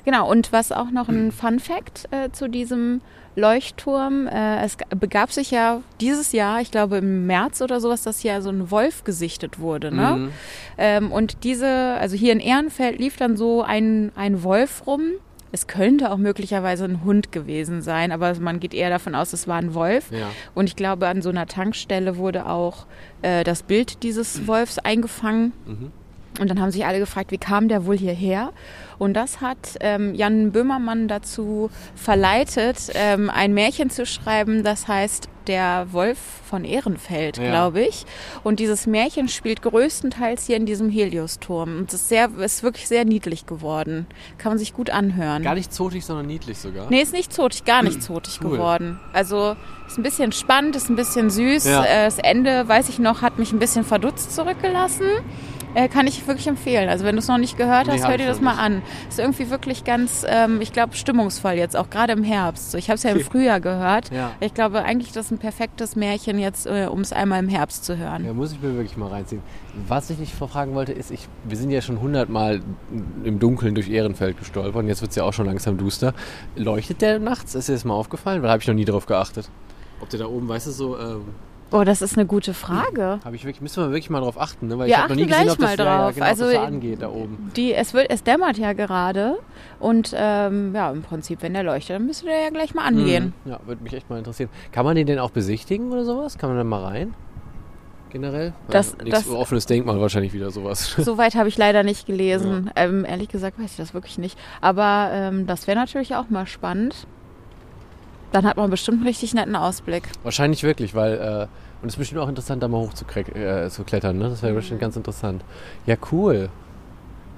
genau. Und was auch noch ein Fun Fact äh, zu diesem Leuchtturm. Äh, es begab sich ja dieses Jahr, ich glaube im März oder sowas, dass hier so ein Wolf gesichtet wurde. Ne? Mhm. Ähm, und diese, also hier in Ehrenfeld lief dann so ein, ein Wolf rum. Es könnte auch möglicherweise ein Hund gewesen sein, aber man geht eher davon aus, es war ein Wolf. Ja. Und ich glaube, an so einer Tankstelle wurde auch äh, das Bild dieses Wolfs eingefangen. Mhm. Und dann haben sich alle gefragt, wie kam der wohl hierher? Und das hat ähm, Jan Böhmermann dazu verleitet, ähm, ein Märchen zu schreiben, das heißt Der Wolf von Ehrenfeld, Ja. glaube ich. Und dieses Märchen spielt größtenteils hier in diesem Heliosturm. Und es ist, sehr, ist wirklich sehr niedlich geworden. Kann man sich gut anhören. Gar nicht zotig, sondern niedlich sogar. Nee, ist nicht zotig, gar nicht [CLEARS THROAT] zotig Cool. geworden. Also ist ein bisschen spannend, ist ein bisschen süß. Ja. Äh, Das Ende, weiß ich noch, hat mich ein bisschen verdutzt zurückgelassen. Äh, kann ich wirklich empfehlen. Also wenn du es noch nicht gehört Nee, hast, hab hör dir das mal an. Ist irgendwie wirklich ganz, ähm, ich glaube, stimmungsvoll jetzt, auch gerade im Herbst. So, ich habe es ja im. Frühjahr gehört. Ja. Ich glaube eigentlich, das ist ein perfektes Märchen jetzt, äh, um es einmal im Herbst zu hören. Ja, muss ich mir wirklich mal reinziehen. Was ich nicht fragen wollte, ist, ich, wir sind ja schon hundertmal im Dunkeln durch Ehrenfeld gestolpert und jetzt wird es ja auch schon langsam duster. Leuchtet der nachts? Ist dir das mal aufgefallen? Weil habe ich noch nie drauf geachtet. Ob der da oben, weißt du, so, ähm, Oh, das ist eine gute Frage. habe ich wirklich, müssen wir wirklich mal drauf achten, ne? Weil Wir ich habe noch nie gesehen, ob das, mal ja, ja, drauf. genau, Also, das da angeht da oben. Die, es, wird, es dämmert ja gerade und ähm, ja, im Prinzip, wenn der leuchtet, dann müsste der ja gleich mal angehen. Mhm. Ja, würde mich echt mal interessieren. Kann man den denn auch besichtigen oder sowas? Kann man da mal rein? Generell? Das- ja, nichts das- offenes Denkmal wahrscheinlich wieder sowas. [LAUGHS] Soweit habe ich leider nicht gelesen. Ähm, ehrlich gesagt weiß ich das wirklich nicht. Aber ähm, das wäre natürlich auch mal spannend. Dann hat man bestimmt einen richtig netten Ausblick. Wahrscheinlich wirklich, weil äh, und es ist bestimmt auch interessant, da mal hoch zu, äh, zu klettern. Ne? Das wäre bestimmt ganz interessant. Ja, cool.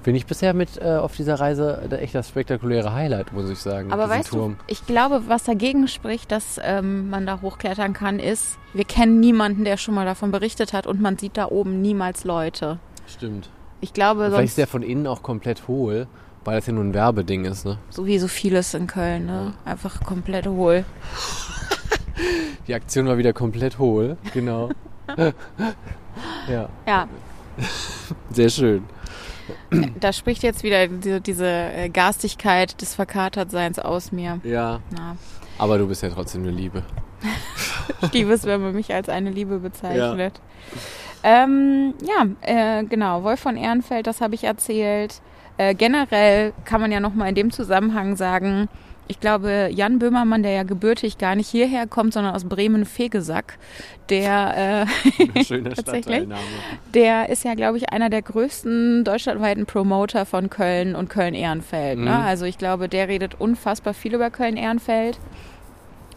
Finde ich bisher mit äh, auf dieser Reise da echt das spektakuläre Highlight, muss ich sagen. Aber weißt Turm. du, ich glaube, was dagegen spricht, dass ähm, man da hochklettern kann, ist, wir kennen niemanden, der schon mal davon berichtet hat und man sieht da oben niemals Leute. Stimmt. Ich glaube, Und Vielleicht ist der von innen auch komplett hohl, weil das ja nur ein Werbeding ist. Ne? so wie so vieles in Köln, ne? einfach komplett hohl. [LAUGHS] Die Aktion war wieder komplett hohl. Genau. [LAUGHS] ja, Ja, sehr schön. da spricht jetzt wieder diese, diese äh, Garstigkeit des Verkatertseins aus mir. Ja, Na, aber du bist ja trotzdem eine Liebe. [LAUGHS] ich liebe es, wenn man mich als eine Liebe bezeichnet. Ja, ähm, ja äh, genau. Wolf von Ehrenfeld, das habe ich erzählt. Äh, generell kann man ja nochmal in dem Zusammenhang sagen, ich glaube, Jan Böhmermann, der ja gebürtig gar nicht hierher kommt, sondern aus Bremen-Fegesack, der, äh, [LAUGHS] Schöner Tatsächlich? Der ist ja, glaube ich, einer der größten deutschlandweiten Promoter von Köln und Köln-Ehrenfeld. Ne? Mhm. Also ich glaube, der redet unfassbar viel über Köln-Ehrenfeld.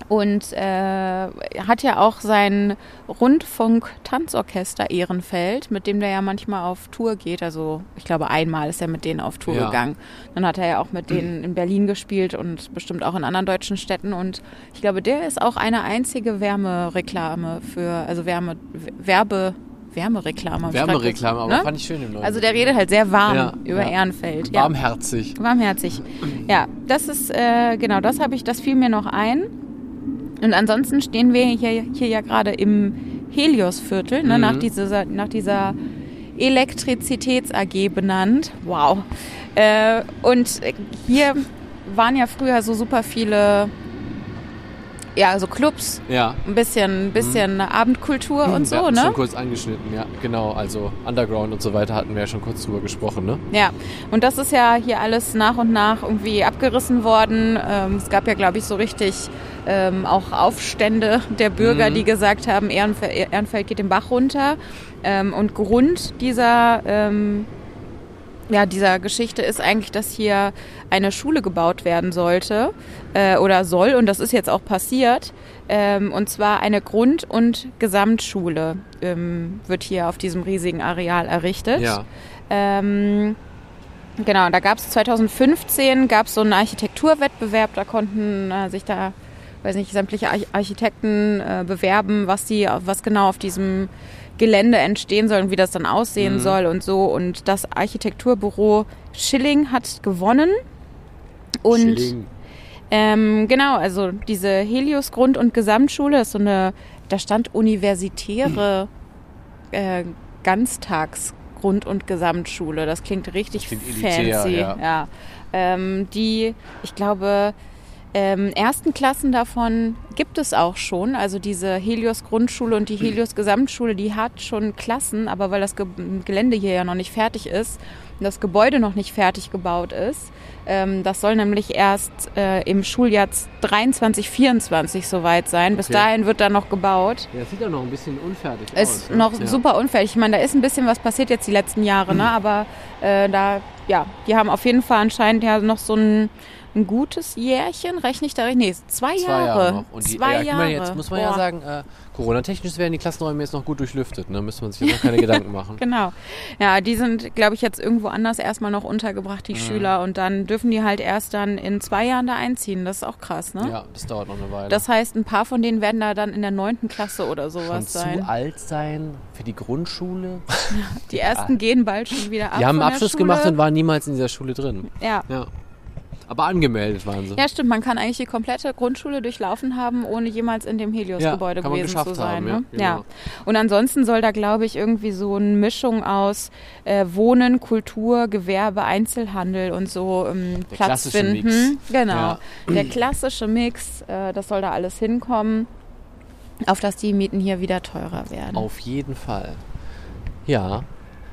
Und äh, hat ja auch sein Rundfunk-Tanzorchester Ehrenfeld, mit dem der ja manchmal auf Tour geht. Also ich glaube, einmal ist er mit denen auf Tour Ja. gegangen. Dann hat er ja auch mit [CLEARS THROAT] denen in Berlin gespielt und bestimmt auch in anderen deutschen Städten. Und ich glaube, der ist auch eine einzige Wärmereklame für, also Wärme, Werbe, Wärmereklame. Wärmereklame, aber ne? fand ich schön im Neuen. Also der redet halt sehr warm Ja, über ja. Ehrenfeld. Ja. Warmherzig. Warmherzig. Ja, das ist, äh, genau, das habe ich, das fiel mir noch ein. Und ansonsten stehen wir hier, hier ja gerade im Heliosviertel, ne, Mhm. nach dieser, nach dieser Elektrizitäts-AG benannt. Wow. Äh, und hier waren ja früher so super viele, ja, so Clubs, Ja. ein bisschen, ein bisschen Abendkultur und so, hatten ne? schon kurz angeschnitten, ja, genau. Also Underground und so weiter hatten wir ja schon kurz drüber gesprochen, ne? Ja, und das ist ja hier alles nach und nach irgendwie abgerissen worden. Ähm, es gab ja, glaube ich, so richtig ähm, auch Aufstände der Bürger, Mhm. die gesagt haben, Ehrenfeld, Ehrenfeld geht den Bach runter. Ähm, und Grund dieser, ähm, ja, dieser Geschichte ist eigentlich, dass hier eine Schule gebaut werden sollte äh, oder soll. Und das ist jetzt auch passiert. Ähm, und zwar eine Grund- und Gesamtschule ähm, wird hier auf diesem riesigen Areal errichtet. Ja. Ähm, genau, da gab es 2015 gab es so einen Architekturwettbewerb, da konnten äh, sich da, weiß nicht, sämtliche Arch Architekten äh, bewerben, was die, was genau auf diesem Gelände entstehen soll und wie das dann aussehen Mhm. soll und so. Und das Architekturbüro Schilling hat gewonnen. Und Schilling. ähm, genau, also diese Helios Grund- und Gesamtschule ist so eine, da stand universitäre äh, Ganztags-Grund- und Gesamtschule. Das klingt richtig Klingt elitär, fancy. ja. Ähm, die, ich glaube, Ähm, ersten Klassen davon gibt es auch schon. Also diese Helios Grundschule und die Helios Gesamtschule, die hat schon Klassen, aber weil das Ge Gelände hier ja noch nicht fertig ist und das Gebäude noch nicht fertig gebaut ist, ähm, das soll nämlich erst äh, im Schuljahr 23, 24 soweit sein. Bis Okay. dahin wird da noch gebaut. Ja, sieht auch noch ein bisschen unfertig Ist noch super unfertig. Ich meine, da ist ein bisschen was passiert jetzt die letzten Jahre, ne? aber äh, da, ja, die haben auf jeden Fall anscheinend ja noch so ein, ein gutes Jährchen, rechne ich da? Nee, zwei, Zwei Jahre. Jahre noch. Und die, zwei ja, Jahre. mal, jetzt muss man ja Boah. sagen, äh, Corona-technisch werden die Klassenräume jetzt noch gut durchlüftet. Ne? Müsste man sich jetzt noch keine Gedanken machen. [LAUGHS] Genau. Ja, die sind, glaube ich, jetzt irgendwo anders erstmal noch untergebracht, Mhm. die Schüler. Und dann dürfen die halt erst dann in zwei Jahren da einziehen. Das ist auch krass, ne? Ja, das dauert noch eine Weile. Das heißt, ein paar von denen werden da dann in der neunten Klasse oder Schon sowas zu sein. alt sein für die Grundschule. [LAUGHS] Die ersten gehen bald schon wieder ab. Die haben einen Abschluss gemacht und waren niemals in dieser Schule drin. Ja. Ja. Aber angemeldet waren sie. Ja, stimmt. Man kann eigentlich die komplette Grundschule durchlaufen haben, ohne jemals in dem Helios-Gebäude Ja, gewesen zu sein. haben, ne? ja, ja. genau. Und ansonsten soll da, glaube ich, irgendwie so eine Mischung aus äh, Wohnen, Kultur, Gewerbe, Einzelhandel und so ähm, Platz finden. Mix. Genau. Ja. Der klassische Mix, äh, das soll da alles hinkommen, auf dass die Mieten hier wieder teurer werden. Auf jeden Fall. Ja.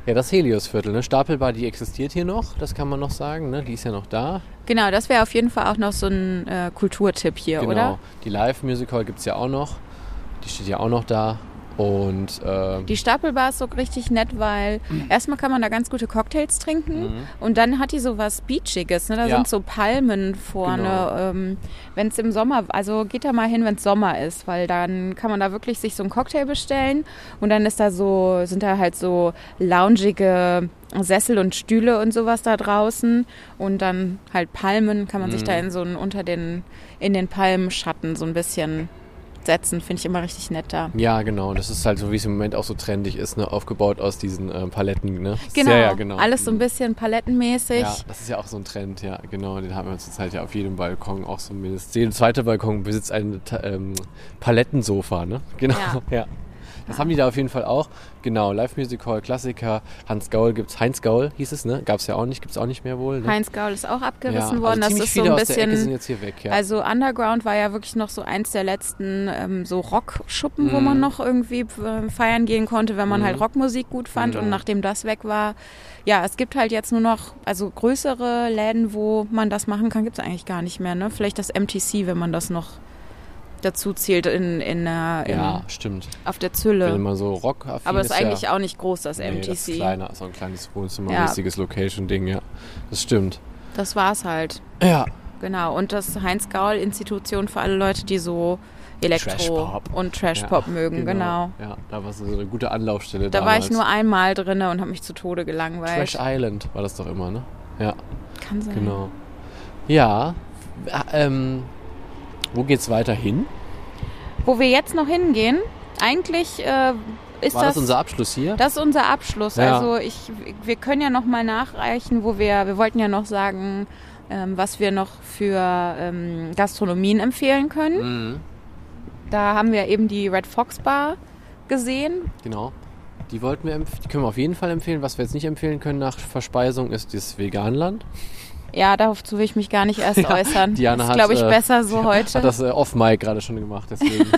Ja, das Heliosviertel, ne? Stapelbar, die existiert hier noch, das kann man noch sagen, ne? Die ist ja noch da. Genau, das wäre auf jeden Fall auch noch so ein äh, Kulturtipp hier, genau. oder? Die Live-Music Hall gibt es ja auch noch. Die steht ja auch noch da. Und äh, Die Stapelbar ist so richtig nett, weil [CLEARS THROAT] erstmal kann man da ganz gute Cocktails trinken und dann hat die so was Beachiges. Ne? Da Mhm. Ja. sind so Palmen vorne. Genau. Ähm, wenn es im Sommer, also geht da mal hin, wenn es Sommer ist, weil dann kann man da wirklich sich so einen Cocktail bestellen und dann ist da so, sind da halt so loungige Sessel und Stühle und sowas da draußen und dann halt Palmen, kann man sich Mhm. da in so einen, unter den, in den Palmenschatten so ein bisschen setzen. Finde ich immer richtig nett da. ja, genau. Das ist halt so, wie es im Moment auch so trendig ist, ne? Aufgebaut aus diesen äh, Paletten, ne? Genau, Sehr, ja, genau. alles so ein bisschen palettenmäßig. Ja, das ist ja auch so ein Trend, ja, genau. Den haben wir zurzeit ja auf jedem Balkon auch zumindest. Jeder zweite Balkon besitzt ein ähm, Palettensofa, ne? Genau, ja. [LAUGHS] Das haben die da auf jeden Fall auch. Genau, Live Music Hall, Klassiker. Hans Gaul gibt's. Heinz Gaul hieß es, ne? Gab's ja auch nicht, gibt's auch nicht mehr wohl. Ne? Heinz Gaul ist auch abgerissen ja, worden. Also das ist so ein Ecke sind bisschen. jetzt hier weg, ja. Also Underground war ja wirklich noch so eins der letzten ähm, so Rockschuppen, wo Mhm. man noch irgendwie äh, feiern gehen konnte, wenn man halt Rockmusik gut fand. Genau. Und nachdem das weg war, ja, es gibt halt jetzt nur noch, also größere Läden, wo man das machen kann, gibt es eigentlich gar nicht mehr. Ne? Vielleicht das MTC, wenn man das noch dazu zählt in, in, äh, in, ja, stimmt. auf der Wenn Zülle. man so rock Aber es ist eigentlich ja, auch nicht groß, das nee, MTC. Das ist kleiner, so ein kleines Wohnzimmermäßiges Location-Ding, ja. Das stimmt. Das war's halt. Ja. Genau, und das Heinz-Gaul-Institution für alle Leute, die so Elektro Trashpop. und Trashpop ja, mögen, genau. Ja, da war so eine gute Anlaufstelle Da war damals. ich nur einmal drin und habe mich zu Tode gelangweilt. Trash Island war das doch immer, ne? Ja, Kann sein. genau. Ja, äh, ähm, wo geht's weiter hin? Wo wir jetzt noch hingehen, eigentlich äh, ist War das, das, unser Abschluss hier? das ist unser Abschluss. Ja. Also ich, wir können ja noch mal nachreichen, wo wir, wir wollten ja noch sagen, ähm, was wir noch für ähm, Gastronomien empfehlen können. Mhm, Da haben wir eben die Red Fox Bar gesehen. genau. Die wollten wir, die können wir auf jeden Fall empfehlen. Was wir jetzt nicht empfehlen können nach Verspeisung ist das Veganland. Ja, dazu will ich mich gar nicht erst [LAUGHS] äußern. Diana ist, hat, glaube ich, äh, besser so [LAUGHS] heute. Hat das äh, off-Mic gerade schon gemacht, deswegen. [LAUGHS]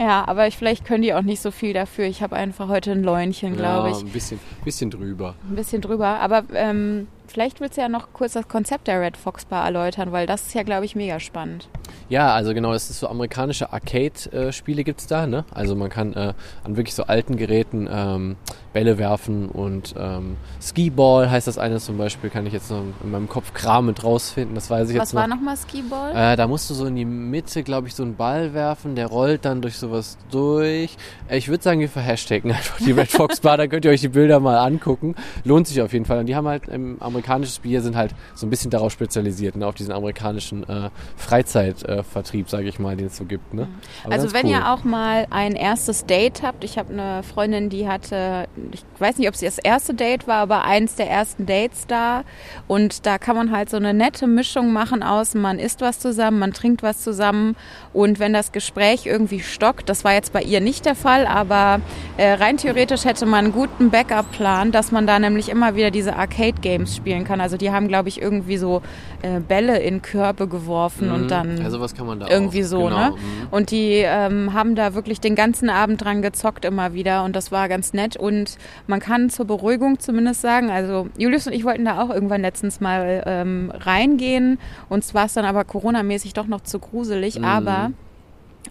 Ja, aber ich, vielleicht können die auch nicht so viel dafür. Ich habe einfach heute ein Läunchen, glaube ja, ich. ein bisschen, bisschen drüber. Ein bisschen drüber. Aber ähm, vielleicht willst du ja noch kurz das Konzept der Red Fox Bar erläutern, weil das ist ja, glaube ich, mega spannend. Ja, also genau, das ist so amerikanische Arcade-Spiele gibt's da, ne? Also man kann äh, an wirklich so alten Geräten ähm, Bälle werfen und ähm, Skiball heißt das eine zum Beispiel, kann ich jetzt noch in meinem Kopf kramend rausfinden, das weiß ich Was jetzt war noch. nochmal Skiball? Äh, da musst du so in die Mitte, glaube ich, so einen Ball werfen, der rollt dann durch sowas durch. Äh, ich würde sagen, wir verhashtagen [LAUGHS] einfach die Red Fox Bar, da könnt ihr euch die Bilder mal angucken. Lohnt sich auf jeden Fall. Und die haben halt im amerikanischen Bier sind halt so ein bisschen darauf spezialisiert, ne? auf diesen amerikanischen äh, Freizeitvertrieb, sage ich mal, den es so gibt. Ne? Also wenn cool. ihr auch mal ein erstes Date habt, ich habe eine Freundin, die hatte, ich weiß nicht, ob sie das erste Date war, aber eins der ersten Dates da und da kann man halt so eine nette Mischung machen aus, man isst was zusammen, man trinkt was zusammen und wenn das Gespräch irgendwie stockt, das war jetzt bei ihr nicht der Fall, aber äh, rein theoretisch hätte man einen guten Backup-Plan, dass man da nämlich immer wieder diese Arcade-Games spielt spielen kann. Also die haben, glaube ich, irgendwie so äh, Bälle in Körbe geworfen und dann ja, sowas kann man da irgendwie auch. so, genau. ne? mhm. Und die ähm, haben da wirklich den ganzen Abend dran gezockt immer wieder und das war ganz nett. Und man kann zur Beruhigung zumindest sagen, also Julius und ich wollten da auch irgendwann letztens mal ähm, reingehen. Uns war es dann aber Corona-mäßig doch noch zu gruselig, Mhm. aber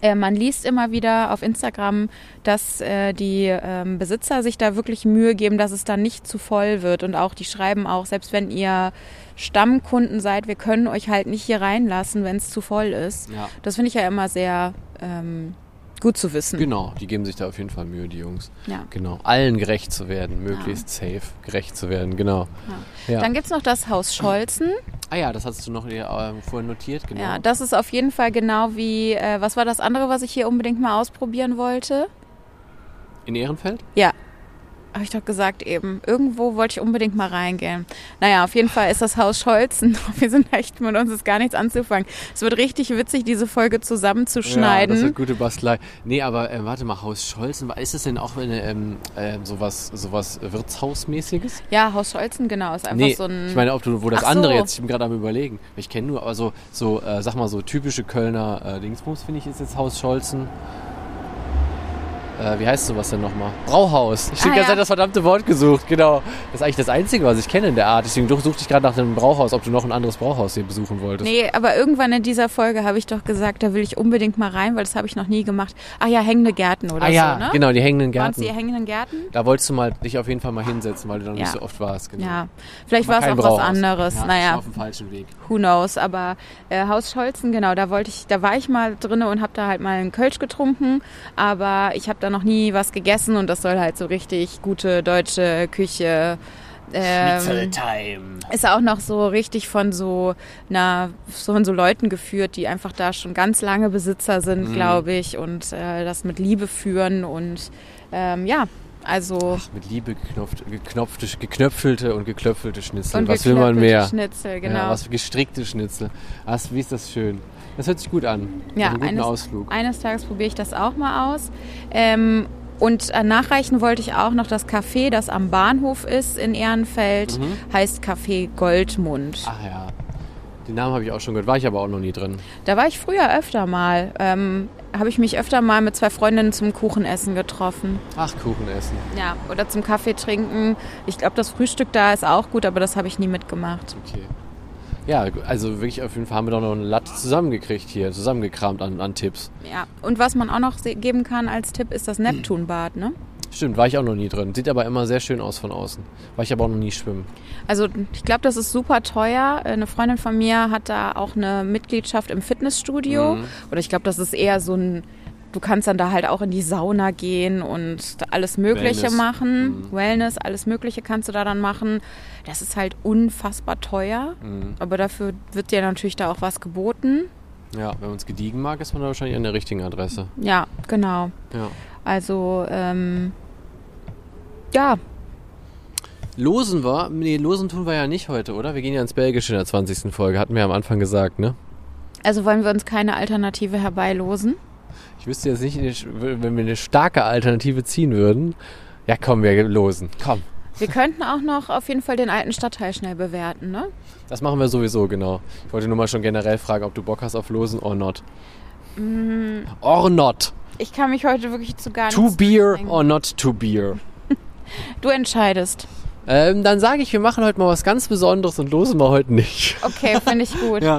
äh, man liest immer wieder auf Instagram, dass äh, die ähm, Besitzer sich da wirklich Mühe geben, dass es dann nicht zu voll wird. Und auch die schreiben auch, selbst wenn ihr Stammkunden seid, wir können euch halt nicht hier reinlassen, wenn es zu voll ist. Ja. Das finde ich ja immer sehr ähm, gut zu wissen. Genau, die geben sich da auf jeden Fall Mühe, die Jungs. Ja. Genau, allen gerecht zu werden, möglichst safe gerecht zu werden, genau. Ja. Dann gibt es noch das Haus Scholzen. ah ja, das hast du noch äh, vorhin notiert, genau. Ja, das ist auf jeden Fall genau wie, äh, was war das andere, was ich hier unbedingt mal ausprobieren wollte? In Ehrenfeld? Ja, habe ich doch gesagt eben. Irgendwo wollte ich unbedingt mal reingehen. Naja, auf jeden Fall ist das Haus Scholzen. [LAUGHS] Wir sind echt, mit uns ist gar nichts anzufangen. Es wird richtig witzig, diese Folge Ja, zusammenzuschneiden. das wird gute Bastelei. Nee, aber äh, warte mal, Haus Scholzen, ist das denn auch eine, ähm, äh, sowas, sowas Wirtshausmäßiges? Ja, Haus Scholzen, genau. Ist einfach Nee, so ein. ich meine, ob du, wo das Ach so. andere jetzt, ich bin gerade am überlegen. Ich kenne nur, aber so, so äh, sag mal, so typische Kölner äh, Dingsbums, finde ich, ist jetzt Haus Scholzen. Äh, wie heißt sowas denn nochmal? Brauhaus. Ich habe Ah, die ganze ja. Zeit das verdammte Wort gesucht, genau. Das ist eigentlich das Einzige, was ich kenne in der Art. Deswegen suchte ich gerade nach einem Brauhaus, ob du noch ein anderes Brauhaus hier besuchen wolltest. Nee, aber irgendwann in dieser Folge habe ich doch gesagt, da will ich unbedingt mal rein, weil das habe ich noch nie gemacht. Ach ja, hängende Gärten oder ah ja, so, ne? genau, die hängenden Gärten. die hängenden Gärten? Da wolltest du mal dich auf jeden Fall mal hinsetzen, weil du dann Ja. nicht so oft warst. Genau. Ja, vielleicht war es auch was Brauhaus. anderes. Ja, naja, auf dem falschen Weg. who knows. Aber äh, Haus Scholzen, genau, da wollte ich, da war ich mal drinne und habe da halt mal einen Kölsch getrunken, aber ich habe da noch nie was gegessen und das soll halt so richtig gute deutsche Küche. Ähm, ist auch noch so richtig von so, na, so von so Leuten geführt, die einfach da schon ganz lange Besitzer sind, Mhm. glaube ich, und äh, das mit Liebe führen und ähm, ja, also Ach, mit Liebe geknopft, geknopfte, geknöpfelte und geklöpfelte Schnitzel. und was will man mehr? Schnitzel, genau. Ja, was für gestrickte Schnitzel. Ach, wie ist das schön. Das hört sich gut an. Ja, einem guten eines- Ausflug. Eines Tages probiere ich das auch mal aus. Ähm, und äh, nachreichen wollte ich auch noch das Café, das am Bahnhof ist in Ehrenfeld, Mhm. heißt Café Goldmund. Ach ja. Den Namen habe ich auch schon gehört. War ich aber auch noch nie drin. Da war ich früher öfter mal. Ähm, habe ich mich öfter mal mit zwei Freundinnen zum Kuchenessen getroffen. Ach, Kuchen essen. Ja, oder zum Kaffee trinken. Ich glaube, das Frühstück da ist auch gut, aber das habe ich nie mitgemacht. Okay. Ja, also wirklich auf jeden Fall haben wir doch noch eine Latte zusammengekriegt hier, zusammengekramt an, an Tipps. Ja, und was man auch noch geben kann als Tipp, ist das Neptunbad, ne? Stimmt, war ich auch noch nie drin. Sieht aber immer sehr schön aus von außen. War ich aber auch noch nie schwimmen. Also ich glaube, das ist super teuer. Eine Freundin von mir hat da auch eine Mitgliedschaft im Fitnessstudio. Mhm. Oder ich glaube, das ist eher so ein, du kannst dann da halt auch in die Sauna gehen und alles Mögliche Wellness. machen. Mhm. Wellness, alles Mögliche kannst du da dann machen. Das ist halt unfassbar teuer. Mhm. Aber dafür wird dir natürlich da auch was geboten. Ja, wenn man es gediegen mag, ist man da wahrscheinlich an der richtigen Adresse. Ja, genau. Ja. Also, ähm, ja, Losen war, nee, losen tun wir ja nicht heute, oder? Wir gehen ja ins Belgische in der 20. Folge, hatten wir am Anfang gesagt, ne? also wollen wir uns keine Alternative herbeilosen? Ich wüsste jetzt nicht, wenn wir eine starke Alternative ziehen würden. Ja, komm, wir losen. Komm. Wir könnten auch noch auf jeden Fall den alten Stadtteil schnell bewerten, ne? Das machen wir sowieso, genau. Ich wollte nur mal schon generell fragen, ob du Bock hast auf Losen or not. Or not. Ich kann mich heute wirklich zu gar To nichts beer bringen. or not to beer. [LAUGHS] Du entscheidest. Ähm, dann sage ich, wir machen heute mal was ganz Besonderes und losen wir heute nicht. Okay, finde ich gut. [LAUGHS] Ja.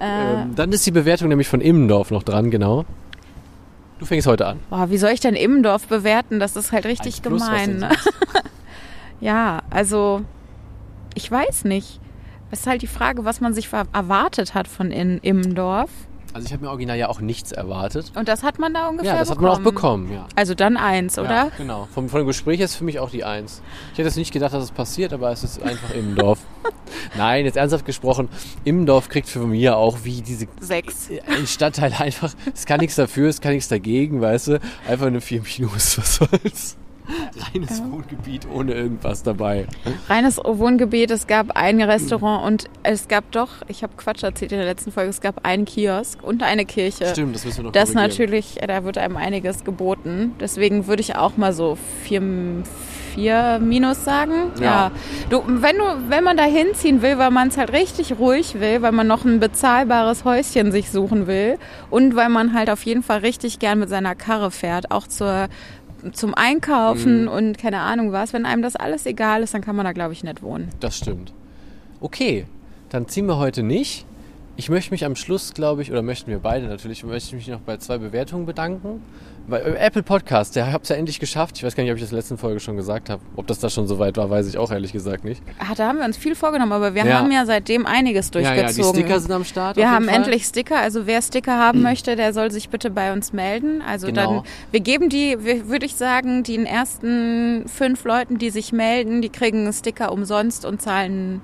äh, Ähm, dann ist die Bewertung nämlich von Immendorf noch dran, genau. Du fängst heute an. boah, wie soll ich denn Immendorf bewerten? Das ist halt richtig plus, gemein. Ne? [LAUGHS] Ja, also ich weiß nicht. Es ist halt die Frage, was man sich erwartet hat von in, Immendorf. Also ich habe mir original ja auch nichts erwartet. Und das hat man da ungefähr Ja, das hat bekommen. man auch bekommen, ja. Also dann eins, oder? Ja, genau. Vom, von dem Gespräch ist für mich auch die Eins. Ich hätte es nicht gedacht, dass es passiert, aber es ist einfach Immendorf. [LAUGHS] Nein, jetzt ernsthaft gesprochen, Immendorf kriegt für mich auch wie diese Sechs. ein Stadtteil einfach, es kann nichts dafür, es kann nichts dagegen, weißt du? Einfach eine 4 Minus, was soll's. [LAUGHS] Reines Wohngebiet ohne irgendwas dabei. Reines Wohngebiet, es gab ein Restaurant und es gab doch, ich habe Quatsch erzählt in der letzten Folge, es gab einen Kiosk und eine Kirche. Stimmt, das müssen wir noch Das natürlich, da wird einem einiges geboten. Deswegen würde ich auch mal so vier, vier minus sagen. Ja. Ja. Du, wenn du, wenn man da hinziehen will, weil man es halt richtig ruhig will, weil man noch ein bezahlbares Häuschen sich suchen will und weil man halt auf jeden Fall richtig gern mit seiner Karre fährt, auch zur zum Einkaufen Mhm. und keine Ahnung was. Wenn einem das alles egal ist, dann kann man da, glaube ich, nicht wohnen. Das stimmt. Okay, dann ziehen wir heute nicht. Ich möchte mich am Schluss, glaube ich, oder möchten wir beide natürlich, möchte ich mich noch bei zwei Bewertungen bedanken. Bei äh, Apple Podcast, der hat es ja endlich geschafft. Ich weiß gar nicht, ob ich das in der letzten Folge schon gesagt habe. Ob das da schon so weit war, weiß ich auch ehrlich gesagt nicht. Ah, da haben wir uns viel vorgenommen, aber wir Ja. haben ja seitdem einiges Ja, ja, durchgezogen. die Sticker sind am Start. Wir haben Fall. endlich Sticker, also wer Sticker haben möchte, der soll sich bitte bei uns melden. Also Genau. dann, wir geben die, würde ich sagen, den ersten fünf Leuten, die sich melden, die kriegen Sticker umsonst und zahlen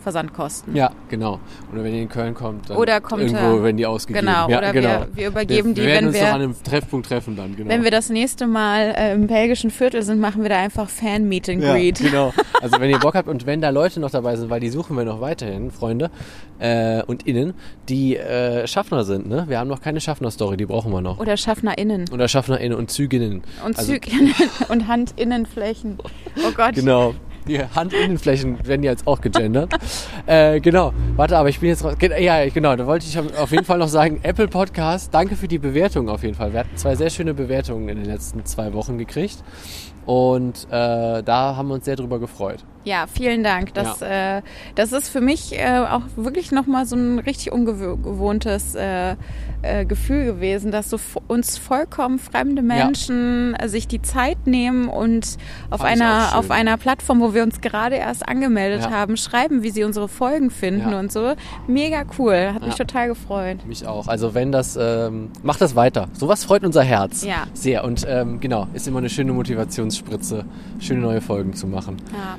Versandkosten. Ja, genau. Oder wenn ihr in Köln kommt, dann Oder kommt irgendwo, er- wenn die ausgegeben Genau, ja, oder genau. wir, wir übergeben wir die, werden wenn uns noch wir, an einem Treffpunkt treffen dann, genau. wenn wir das nächste Mal äh, im belgischen Viertel sind, machen wir da einfach Fan-Meet and ja, Greet. [LAUGHS] genau. Also wenn ihr Bock habt und wenn da Leute noch dabei sind, weil die suchen wir noch weiterhin, Freunde äh, und Innen, die äh, Schaffner sind. Ne? Wir haben noch keine Schaffner-Story, die brauchen wir noch. Oder SchaffnerInnen. Oder SchaffnerInnen und Züginnen. Und Also- Züginnen [LAUGHS] und Handinnenflächen. Oh Gott. Genau. Die Handinnenflächen werden jetzt auch gegendert. äh, genau. Warte, aber ich bin jetzt raus. Ja, genau. Da wollte ich auf jeden Fall noch sagen, Apple Podcast, danke für die Bewertung auf jeden Fall. Wir hatten zwei sehr schöne Bewertungen in den letzten zwei Wochen gekriegt. Und äh, da haben wir uns sehr drüber gefreut. Ja, vielen Dank. Das, äh, das ist für mich äh, auch wirklich nochmal so ein richtig ungewohntes äh, äh, Gefühl gewesen, dass so uns vollkommen fremde Menschen äh, sich die Zeit nehmen und auf Fand einer, auf einer Plattform, wo wir uns gerade erst angemeldet Ja. haben, schreiben, wie sie unsere Folgen finden Ja. und so. Mega cool. Hat mich Ja. total gefreut. Mich auch. Also wenn das, ähm, macht das weiter. Sowas freut unser Herz. Ja. Sehr. Und ähm, genau, ist immer eine schöne Motivationsspritze, schöne neue Folgen zu machen. Ja.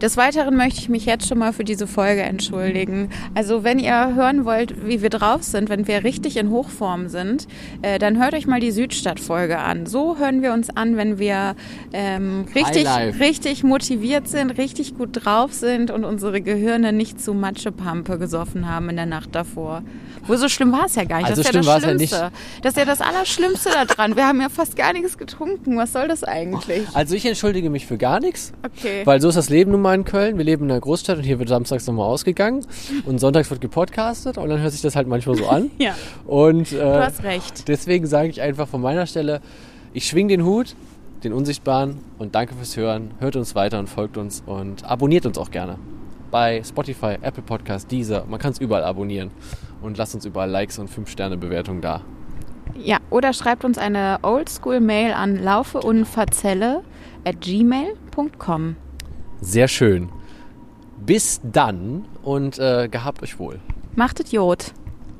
Des Weiteren möchte ich mich jetzt schon mal für diese Folge entschuldigen. Also wenn ihr hören wollt, wie wir drauf sind, wenn wir richtig in Hochform sind, äh, dann hört euch mal die Südstadt-Folge an. So hören wir uns an, wenn wir ähm, richtig, richtig motiviert sind, richtig gut drauf sind und unsere Gehirne nicht zu Matschepampe gesoffen haben in der Nacht davor. Wo so schlimm war es ja gar nicht. Also das ist ja das es ja Schlimmste. Das ist ja das Allerschlimmste daran. Wir haben ja fast gar nichts getrunken. Was soll das eigentlich? Also ich entschuldige mich für gar nichts. Okay. Weil so ist das Leben nun mal in Köln. Wir leben in einer Großstadt und hier wird samstags nochmal ausgegangen und sonntags wird gepodcastet und dann hört sich das halt manchmal so an. Ja, Und du äh, hast recht. deswegen sage ich einfach von meiner Stelle, ich schwing den Hut, den Unsichtbaren und danke fürs Hören. Hört uns weiter und folgt uns und abonniert uns auch gerne. Bei Spotify, Apple Podcast, Deezer. Man kann es überall abonnieren. Und lasst uns überall Likes und 5-Sterne-Bewertungen da. Ja, oder schreibt uns eine Oldschool-Mail an laufeunverzelle at gmail.com. Sehr schön. Bis dann und äh, gehabt euch wohl. Macht Idiot.